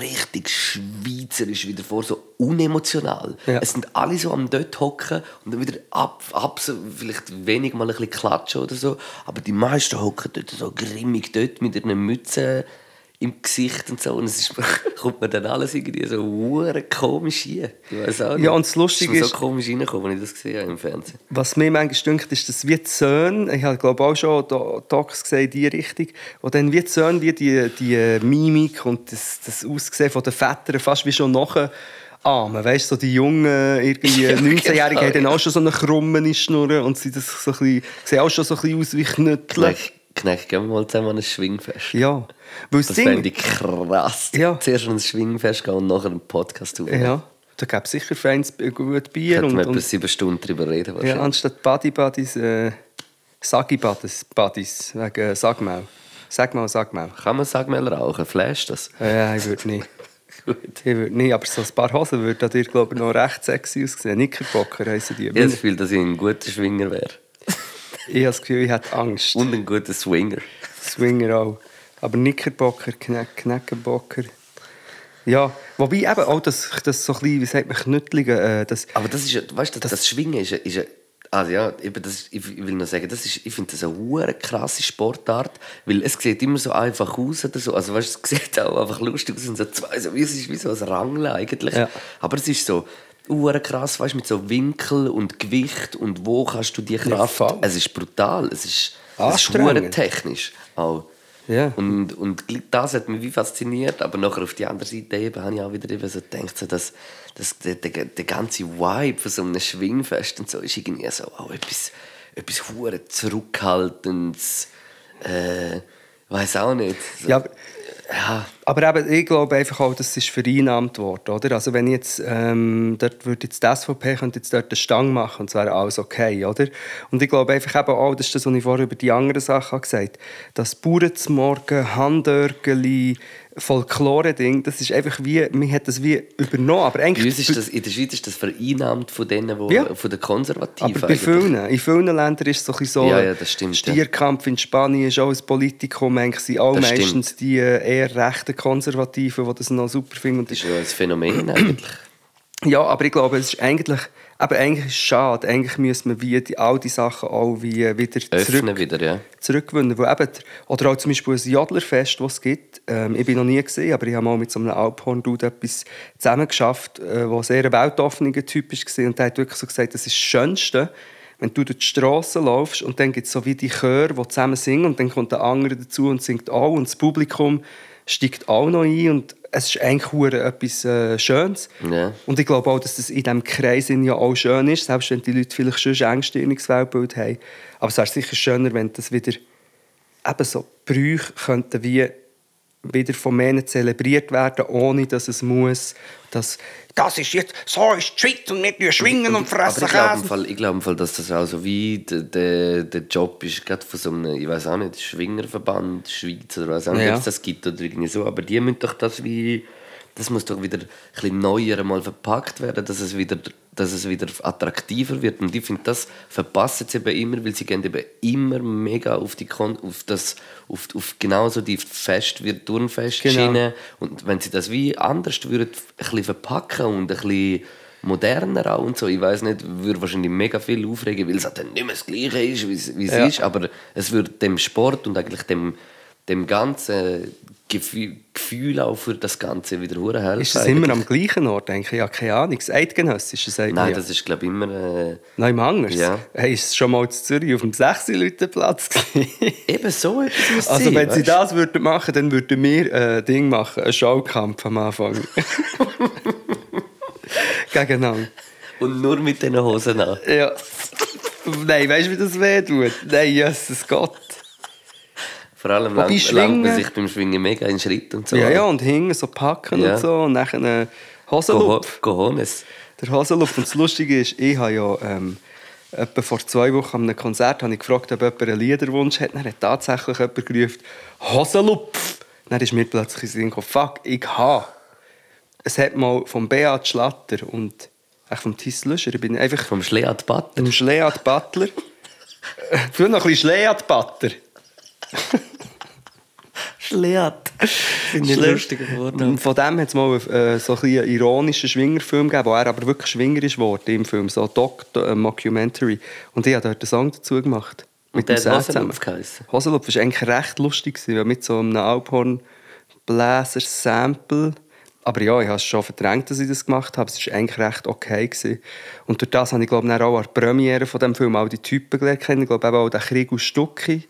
richtig schweizerisch wieder vor, so unemotional. Ja. Es sind alle so am dort hocken und dann wieder ab, ab so, vielleicht wenig mal ein bisschen klatschen oder so. Aber die meisten hocken dort so grimmig dort mit ihren Mützen im Gesicht und so. Und es ist, kommt mir dann alles irgendwie so hure komisch nicht. Ja, und das Lustige es ist. mir so komisch reingekommen, als ich das gesehen habe im Fernsehen. Was mir manchmal dünkt, ist, dass wie die Söhne, ich habe glaube auch schon Docs gesehen in diese Richtung, wo dann wie die Söhne wie die, die Mimik und das, das Aussehen von den Vätern fast wie schon nachher ahmen. Weißt du, so die jungen irgendwie Ja, 19-Jährigen genau, haben dann auch schon so eine krumme Schnur und sie das so ein bisschen, sehen auch schon so ein bisschen aus wie Knüttel. Knecht, gehen wir mal zusammen an ein Schwingfest. Ja. Weil das Ding, fände ich krass. Ja. Zuerst an ein Schwingfest gehen und nachher einen Podcast aufnehmen. ja, da gibt es sicher Fans gut Bier Könnten und, wir etwa sieben Stunden darüber reden ja, wahrscheinlich. anstatt Buddy Buddies, äh, Sagi Buddies, Buddies wegen äh, Sagmau. Sag mal, sag mal. Kann man Sagmel rauchen? Flash das? Ja, ich würde nicht. Gut. Ich würde nicht, aber so ein paar Hosen würden dir, glaube ich, noch recht sexy aussehen. Knickerbocker heissen die. Ich habe das Gefühl, dass ich ein guter Schwinger wäre. Ich habe das Gefühl, ich hätte Angst. Und ein guter Swinger. Swinger auch. Aber Knickerbocker, Kneck, Kneckenbocker. Ja, wobei eben auch das, das so ein bisschen, wie sagt man, Knüttlige, äh, das, Aber das ist weißt du, das, das Schwingen ist ist also ja, eben das, ich will nur sagen, das ist, ich finde das eine hure krasse Sportart, weil es sieht immer so einfach aus oder so, also weißt, es sieht auch einfach lustig aus, und so zwei, so, es ist wie so ein Rangeln eigentlich, Ja. aber es ist so hure krass, weißt, mit so Winkel und Gewicht und wo kannst du die Kraft, voll. es ist brutal, es ist, es ist Anstrengend. technisch auch. Ja. Und, und das hat mich wie fasziniert, aber nachher auf die andere Seite eben, habe ich auch wieder eben so gedacht, so, dass, dass der, der, der ganze Vibe von so einem Schwingfest und so ist irgendwie so auch etwas, etwas hure zurückhaltendes, äh, weiß auch nicht. So, Ja, ja, Aber eben, ich glaube einfach auch, das ist vereinnahmt worden. Oder? Also wenn jetzt, ähm, dort würde jetzt die SVP könnte jetzt dort eine Stange machen und es wäre alles okay. Oder? Und ich glaube einfach eben auch, das ist das, was ich vorher über die anderen Sachen gesagt habe, das Bauern zum Morgen, Handörgeli, Folklore-Ding, das ist einfach wie, man hat das wie übernommen. Aber eigentlich, ist das, in der Schweiz ist das vereinnahmt von denen, wo, Ja. von den Konservativen. aber bei vielen, in vielen Ländern ist es so ein so, Ja, ja, das stimmt, ja. Stierkampf in Spanien ist auch ein Politikum, eigentlich sind auch Das stimmt. meistens die äh, eher rechten Konservativen, die das noch super finden. Das ist ja ein Phänomen eigentlich. Ja, aber ich glaube, es ist eigentlich, aber eigentlich ist es schade. Eigentlich müsste man wie die, all die Sachen auch wie wieder zurück, wieder, ja. zurückgewinnen. Wo eben, der- oder auch zum Beispiel ein Jodlerfest, das es gibt. Ähm, ich bin noch nie gesehen, aber ich habe mal mit so einem Alphorn-Dude etwas zusammen geschafft, äh, sehr ein weltoffener Typ war. Und der hat wirklich so gesagt, das ist das Schönste, wenn du durch die Straße laufst und dann gibt es so wie die Chöre, die zusammen singen und dann kommt der andere dazu und singt auch und das Publikum steigt auch noch ein und es ist eigentlich etwas äh, Schönes. Ja. Und ich glaube auch, dass das in diesem Kreis ja auch schön ist, selbst wenn die Leute vielleicht schon ein engstirniges Weltbild haben. Aber es wäre sicher schöner, wenn das wieder eben so Brüche könnten wie wieder von Männern zelebriert werden, ohne dass es muss, dass das ist jetzt, so ist Shit und nicht schwingen und fressen Aber ich glaube, im Käse. Fall, ich glaube im Fall, dass das auch so wie der, der, Job ist, gerade von so einem, ich weiß auch nicht, Schwingerverband Schweiz oder was auch nicht, Ja. das gibt oder irgendwie so, aber die müssen doch das wie, das muss doch wieder ein bisschen neuer mal verpackt werden, dass es wieder, dass es wieder attraktiver wird und ich finde, das verpassen sie eben immer, weil sie gehen eben immer mega auf die Kon auf das, auf, auf genau so die Fest, wie Turnfestschiene Genau. und wenn sie das wie anders würden, ein bisschen verpacken und ein bisschen moderner auch und so, ich weiß nicht, würde wahrscheinlich mega viel aufregen, weil es halt dann nicht mehr das Gleiche ist, wie es- wie es Ja. ist, aber es würde dem Sport und eigentlich dem, dem ganzen Gefühl, auch für das Ganze wieder helfen. Ist das immer am gleichen Ort? Denke ich, ja, keine Ahnung. Das Eidgenössische sagt Nein, ja. das ist glaube ich immer... Äh, Nein, im Angers. Ja. Hey, ist es schon mal in Zürich auf dem 6 Leute Platz eben so etwas muss Also sein, wenn sie weißt? das würden machen, dann würden wir äh, ein Ding machen, einen Showkampf am Anfang. Gegeneinander. Und nur mit diesen Hosen an. Ja. Nein, weißt du, wie das weh tut? Nein, Jesus Gott. Vor allem Wobei langt man sich beim Schwingen mega in Schritt und so. Ja, ja, und hinten so packen Ja. und so und dann äh, Hosenlupf. Cojones. Der Hosenlupf. Und das Lustige ist, ich habe ja ähm, etwa vor zwei Wochen an einem Konzert habe ich gefragt, ob jemand einen Liederwunsch hat. Dann hat tatsächlich jemand gerufen, Hosenlupf. Dann ist mir plötzlich in den fuck, ich habe. Es hat mal vom Beat Schlatter und echt vom Tis Löscher, ich bin einfach Vom Schleat Butter. vom Schleat Butler. Äh, Früher noch ein bisschen Schleat Butter. Schleat. Schlecht. lustiger geworden. Von dem hat es mal äh, so ein einen ironischen Schwingerfilm gegeben, wo er aber wirklich Schwinger ist geworden im Film, so Doc, äh, Mockumentary. Und ich habe dort einen Song dazu gemacht. Und dem der hat. Hosenlupf geheissen? Hosenlupf war eigentlich recht lustig, gewesen, weil mit so einem Alphorn-Bläser-Sample. Aber ja, ich habe es schon verdrängt, dass ich das gemacht habe. Es war eigentlich recht okay. Gewesen. Und durch das habe ich glaube ich, auch an der Premiere von dem Film auch die Typen gelernt. Ich glaube auch den Krieg aus Stucki.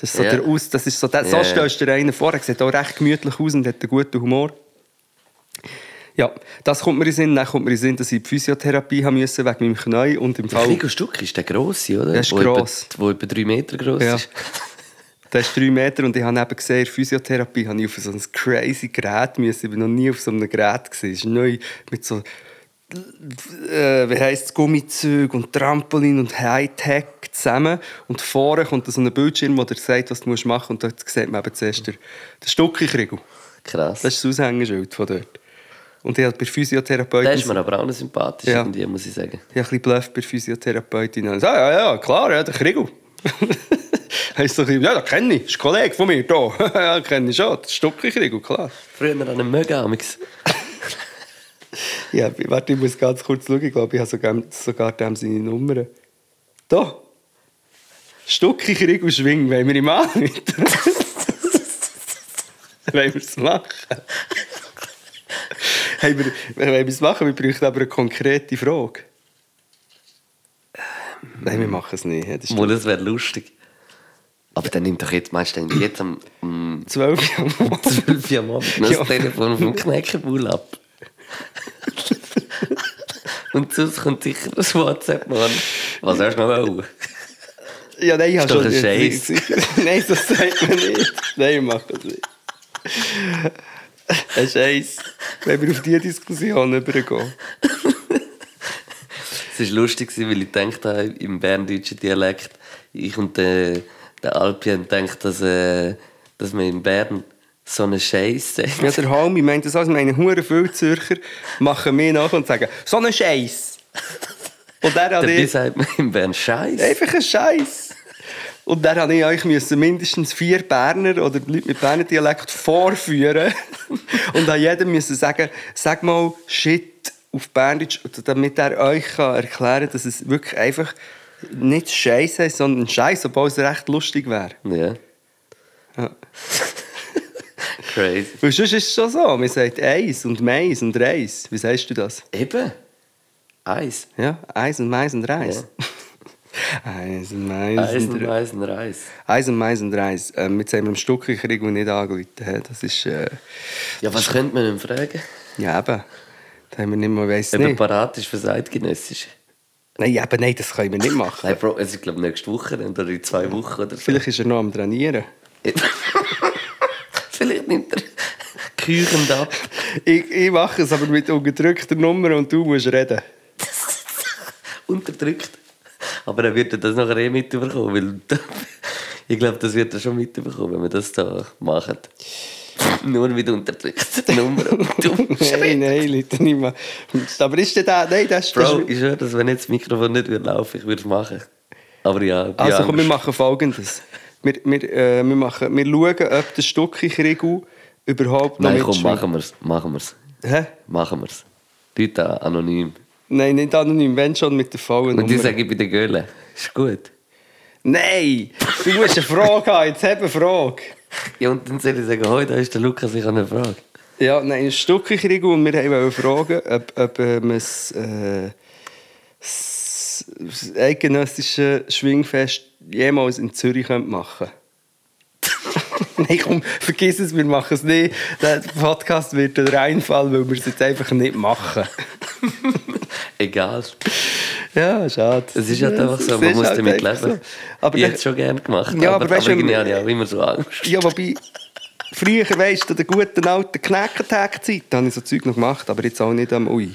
Das ist so, Ja. der Aus, das ist so, der, so Ja, stellst du dir einen vor. Er sieht auch recht gemütlich aus und hat einen guten Humor. Ja, das kommt mir in Sinn. Dann kommt mir in Sinn, dass ich Physiotherapie haben musste wegen meinem Knie und im Fall... Krigo Stuck ist der grosse, oder? Der ist wo gross. Etwa, wo etwa drei Meter gross Ja. ist. Der ist drei Meter und ich habe eben gesehen, in Physiotherapie habe ich auf so ein crazy Gerät müssen. Ich war noch nie auf so einem Gerät. Gewesen. Es ist neu mit so, äh, wie heisst Gummizüge und Trampolin und Hightech zusammen. Und vorne kommt so ein Bildschirm, wo dir sagt, was du machen musst. Und dort sieht man eben zuerst den, den Stucki-Kriegel. Krass. Das ist das Aushängeschild von dort. Und ich habe bei der Physiotherapeutin... Der ist mir aber auch noch sympathisch, Ja. irgendwie, muss ich sagen. Ich habe ein bisschen bluff bei der Physiotherapeutin. Und ich so, ja, ja, klar, ja, der Kriegel. heisst so, ja, den kenne ich, das ist ein Kollege von mir hier. ja, kenne ich schon, das ist Stucki Kriegel, klar. Früher an einem Mögen amix. Ja, warte, ich muss ganz kurz schauen, ich glaube, ich habe sogar, sogar dem seine Nummern. Da. Stucki Kriegel Schwing, wollen wir ihm anrufen? wollen wir es machen? hey, wir, wollen wir es machen? Wir bräuchten aber eine konkrete Frage. Nein, wir machen es nicht. Das Mal, das wäre lustig. Aber dann nimmt doch jetzt, meinst du, jetzt am um 12 Jahre. 12 Uhr am Abend noch Ja. das Telefon vom Knäckebull ab? Und sonst kommt sicher das WhatsApp, Mann. Was hast du noch wollen? Ja, nein, ich habe Ist doch schon... ein Scheiß. Nein, das sagt man nicht. Nein, wir machen es nicht. Ein Scheiß. Wenn wir auf diese Diskussion übergehen. Es war lustig, weil ich gedacht habe, im berndeutschen Dialekt, ich und der, der Alpi haben gedacht, dass, äh, dass man in Bern so einen Scheiß sagt. Ja, der Halmi meint das auch. Ich meine, hure viele Zürcher machen mir nach und sagen, so ein Scheiß. Und habe Dabei ich... sagt man in Bern Scheiß. Einfach ein Scheiß. Und dann habe ich euch müssen mindestens vier Berner oder Leute mit Berner Dialekt vorführen und an jedem müssen sagen, sag mal Shit auf Berndeutsch, damit er euch kann erklären kann, dass es wirklich einfach nicht Scheiß heißt, sondern Scheiß, obwohl es recht lustig wäre. Ja. Ja. Crazy. Weil sonst ist es schon so, man sagt Eis und Mais und Reis. Wie sagst du das? Eben. Eis. Ja, Eis und Mais und Reis. Eis und Mais und Reis. Eis und Mais und Reis. Ähm, jetzt haben wir im Stuckenkrieg nicht angerufen. hä? Das ist... Äh, Ja, was könnte man denn fragen? ja, eben. Da haben wir nicht mal... Weiss Ob er nicht. parat ist für Zeitgenössisch. Nein, eben, nein, das können wir nicht machen. Nein, Bro, es ist glaube nächste Woche oder in zwei Wochen oder so. Vielleicht ist er noch am Trainieren. Vielleicht nimmt er küchend ab. Ich, ich mache es aber mit unterdrückter Nummer und du musst reden. Unterdrückt. Aber er wird das nachher eh mitbekommen, weil ich glaube, das wird er schon mitbekommen, wenn wir das da machen. Nur mit unterdrückter Nummer und du Nein, nein, Leute, nicht mehr. Aber ist der da? Nein, das ist Bro, ich schwöre, dass wenn jetzt das Mikrofon nicht würde laufen, ich würde es machen. Aber ja, ich Also komm, wir machen folgendes. Wir, wir, äh, wir, machen, wir schauen, ob der Stucki-Kriegel überhaupt noch Nein, komm, machen wir es. Machen wir es. Hä? Machen wir es. Leute an, anonym. Nein, nicht anonym, wenn schon mit der vollen Und die sage ich bei den Göhlen. Ist gut. Nein! Du musst eine Frage haben, jetzt hab eine Frage. Ja, und dann soll ich sagen, heute da ist der Lukas, ich habe eine Frage. Ja, nein, ein Stucki-Kriegel und wir wollten fragen, ob, ob äh, man das, äh, das eidgenössische Schwingfest jemals in Zürich könnte machen Nein, komm, vergiss es, wir machen es nicht. Der Podcast wird ein Reinfall, weil wir es jetzt einfach nicht machen. Egal. Ja, schade. Es ist halt einfach so, man muss halt damit leben. so. Aber ich hätte es schon gerne gemacht. Ja, aber, aber weißt du, irgendwie habe ich auch immer so Angst. Ja, wobei, früher, weißt du, der guten alten Knackentag-Zeit, da habe ich so Zeug noch gemacht, aber jetzt auch nicht am Ui.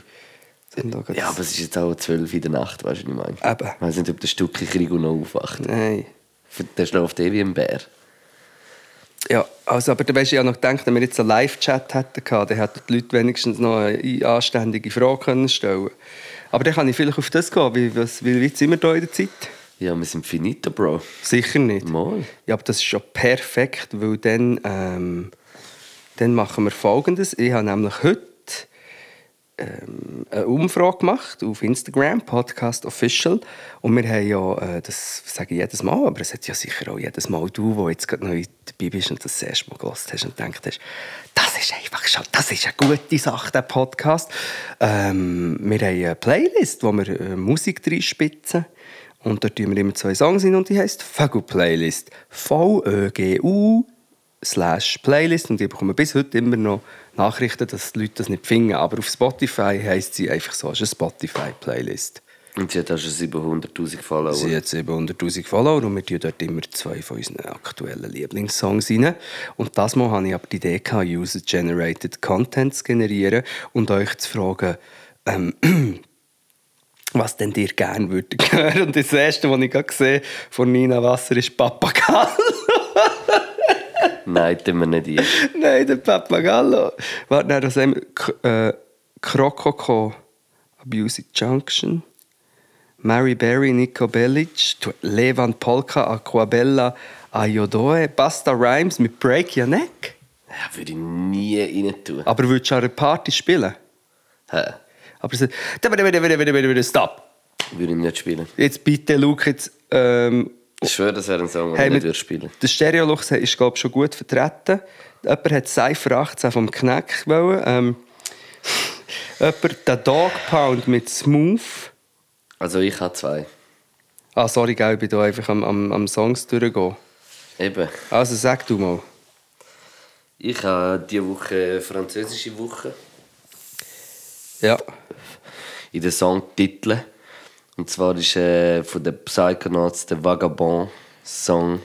Ja, aber es ist jetzt auch 12 in der Nacht, weißt du, was ich meine? Eben. Ich weiß nicht, ob der Stückchen Krieg noch aufwacht. Nein. Der schläft eh wie ein Bär. Ja, also, aber da weißt du, ich habe noch gedacht, wenn wir jetzt einen Live-Chat hätten, dann hätten die Leute wenigstens noch eine anständige Frage können stellen Aber dann kann ich vielleicht auf das gehen. Wie, was, wie weit sind wir da in der Zeit? Ja, wir sind finito, Bro. Sicher nicht. Mal. Ja, aber das ist schon perfekt, weil dann, ähm, dann machen wir Folgendes. Ich habe nämlich heute ähm, eine Umfrage gemacht auf Instagram, Podcast Official. Und wir haben ja, äh, das sage ich jedes Mal, aber es hat ja sicher auch jedes Mal du, der jetzt gerade neu dabei bist und das erste Mal gehört hast und gedacht hast, das ist einfach schon, das ist eine gute Sache, der Podcast. Ähm, wir haben eine Playlist, wo wir äh, Musik reinspitzen. Und dort tun wir immer zwei Songs hin und die heisst Vögel Playlist. V-Ö-G-U slash Playlist und ich bekomme bis heute immer noch Nachrichten, dass die Leute das nicht finden. Aber auf Spotify heisst sie einfach so, es ist eine Spotify-Playlist. Und sie hat auch schon 700'000 Follower. Sie hat 700'000 Follower und wir tun dort immer zwei von unseren aktuellen Lieblingssongs rein. Und das Mal hatte ich aber die Idee, User-Generated Content zu generieren und euch zu fragen, ähm, was denn ihr gerne würdet hören. Und das erste, was ich gerade gesehen von Nina Wasser, ist Papagallo. Nein, tun wir nicht ein. Nein, der Papagallo. Warte, nein, das haben wir. Äh, Krokoko, Abusive Junction. Mary Berry, Nico Bellic, Levan Polka, Aquabella, Ayodoe, Basta Rhymes mit Break Your Neck. Ja, würde ich nie rein tun. Aber würdest du an einer Party spielen? Hä? Aber so, Stop! Würde ich nicht spielen. Jetzt bitte, Luke, jetzt. Ähm, Ich schwöre, das wäre ein Song, den Hey, ich nicht spielen Der Stereolux ist, glaube ich, schon gut vertreten. Jemand hat Cypher 18 vom Knack wollen. Ähm, jemand den Dog Pound mit Smooth. Also ich habe zwei. Ah, sorry, gell, ich bin hier einfach am, am, am Songs durchgehen. Eben. Also sag du mal. Ich habe diese Woche eine französische Woche Ja. in den Songtiteln. Und zwar ist äh, von den Psychonauts der Vagabond-Song.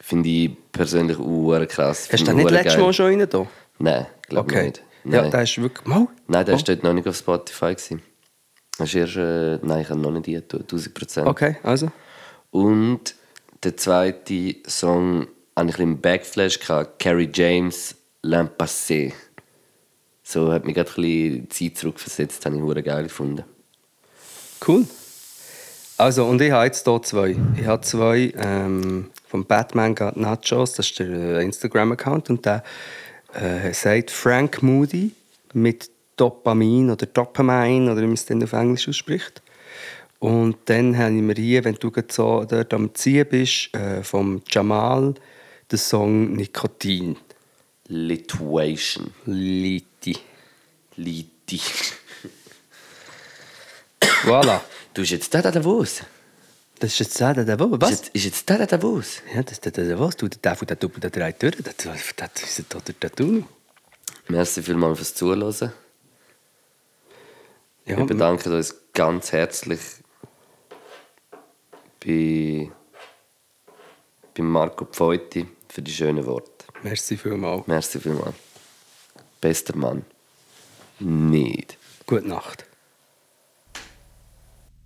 Finde ich persönlich auch krass. Hast du den ich nicht letztes geil. Mal schon rein? Da? Nein, glaube Okay. nicht. Ja, Nein. der ist wirklich. Mal. Nein, der Oh. steht noch nicht auf Spotify. Gewesen. Das ist erst, äh, nein, ich habe noch nicht die 1000 Prozent. Okay, also. Und der zweite Song hatte ich ein Backflash, gehabt, Carrie James, L'Impassé. So hat mich gerade ein bisschen Zeit zurückversetzt, habe ich geil gefunden. Cool. Also, und ich habe jetzt hier zwei. Ich habe zwei ähm, vom Batman Got Nachos, das ist der äh, Instagram-Account, und der äh, sagt Frank Moody mit Dopamin oder Dopamine oder wie man es dann auf Englisch ausspricht. Und dann haben wir hier, wenn du so dort am Ziehen bist, äh, vom Jamal den Song Nikotin. Lituation. Liti. Liti. Voilà. Du bist jetzt da, da, Davos. Das ist jetzt der, der, der, Ist was? jetzt, ist jetzt da, da, Davos. Ja, das ist der, der, der, was? Du, der von der Doppel, der drei durch. Das, ist doch der Tattoo. Merci vielmals fürs Zuhören. Ja, Wir bedanken uns ganz herzlich bei, bei Marco Pfeuti für die schönen Worte. Merci vielmals. Merci vielmals. Bester Mann. Nicht. Gute Nacht.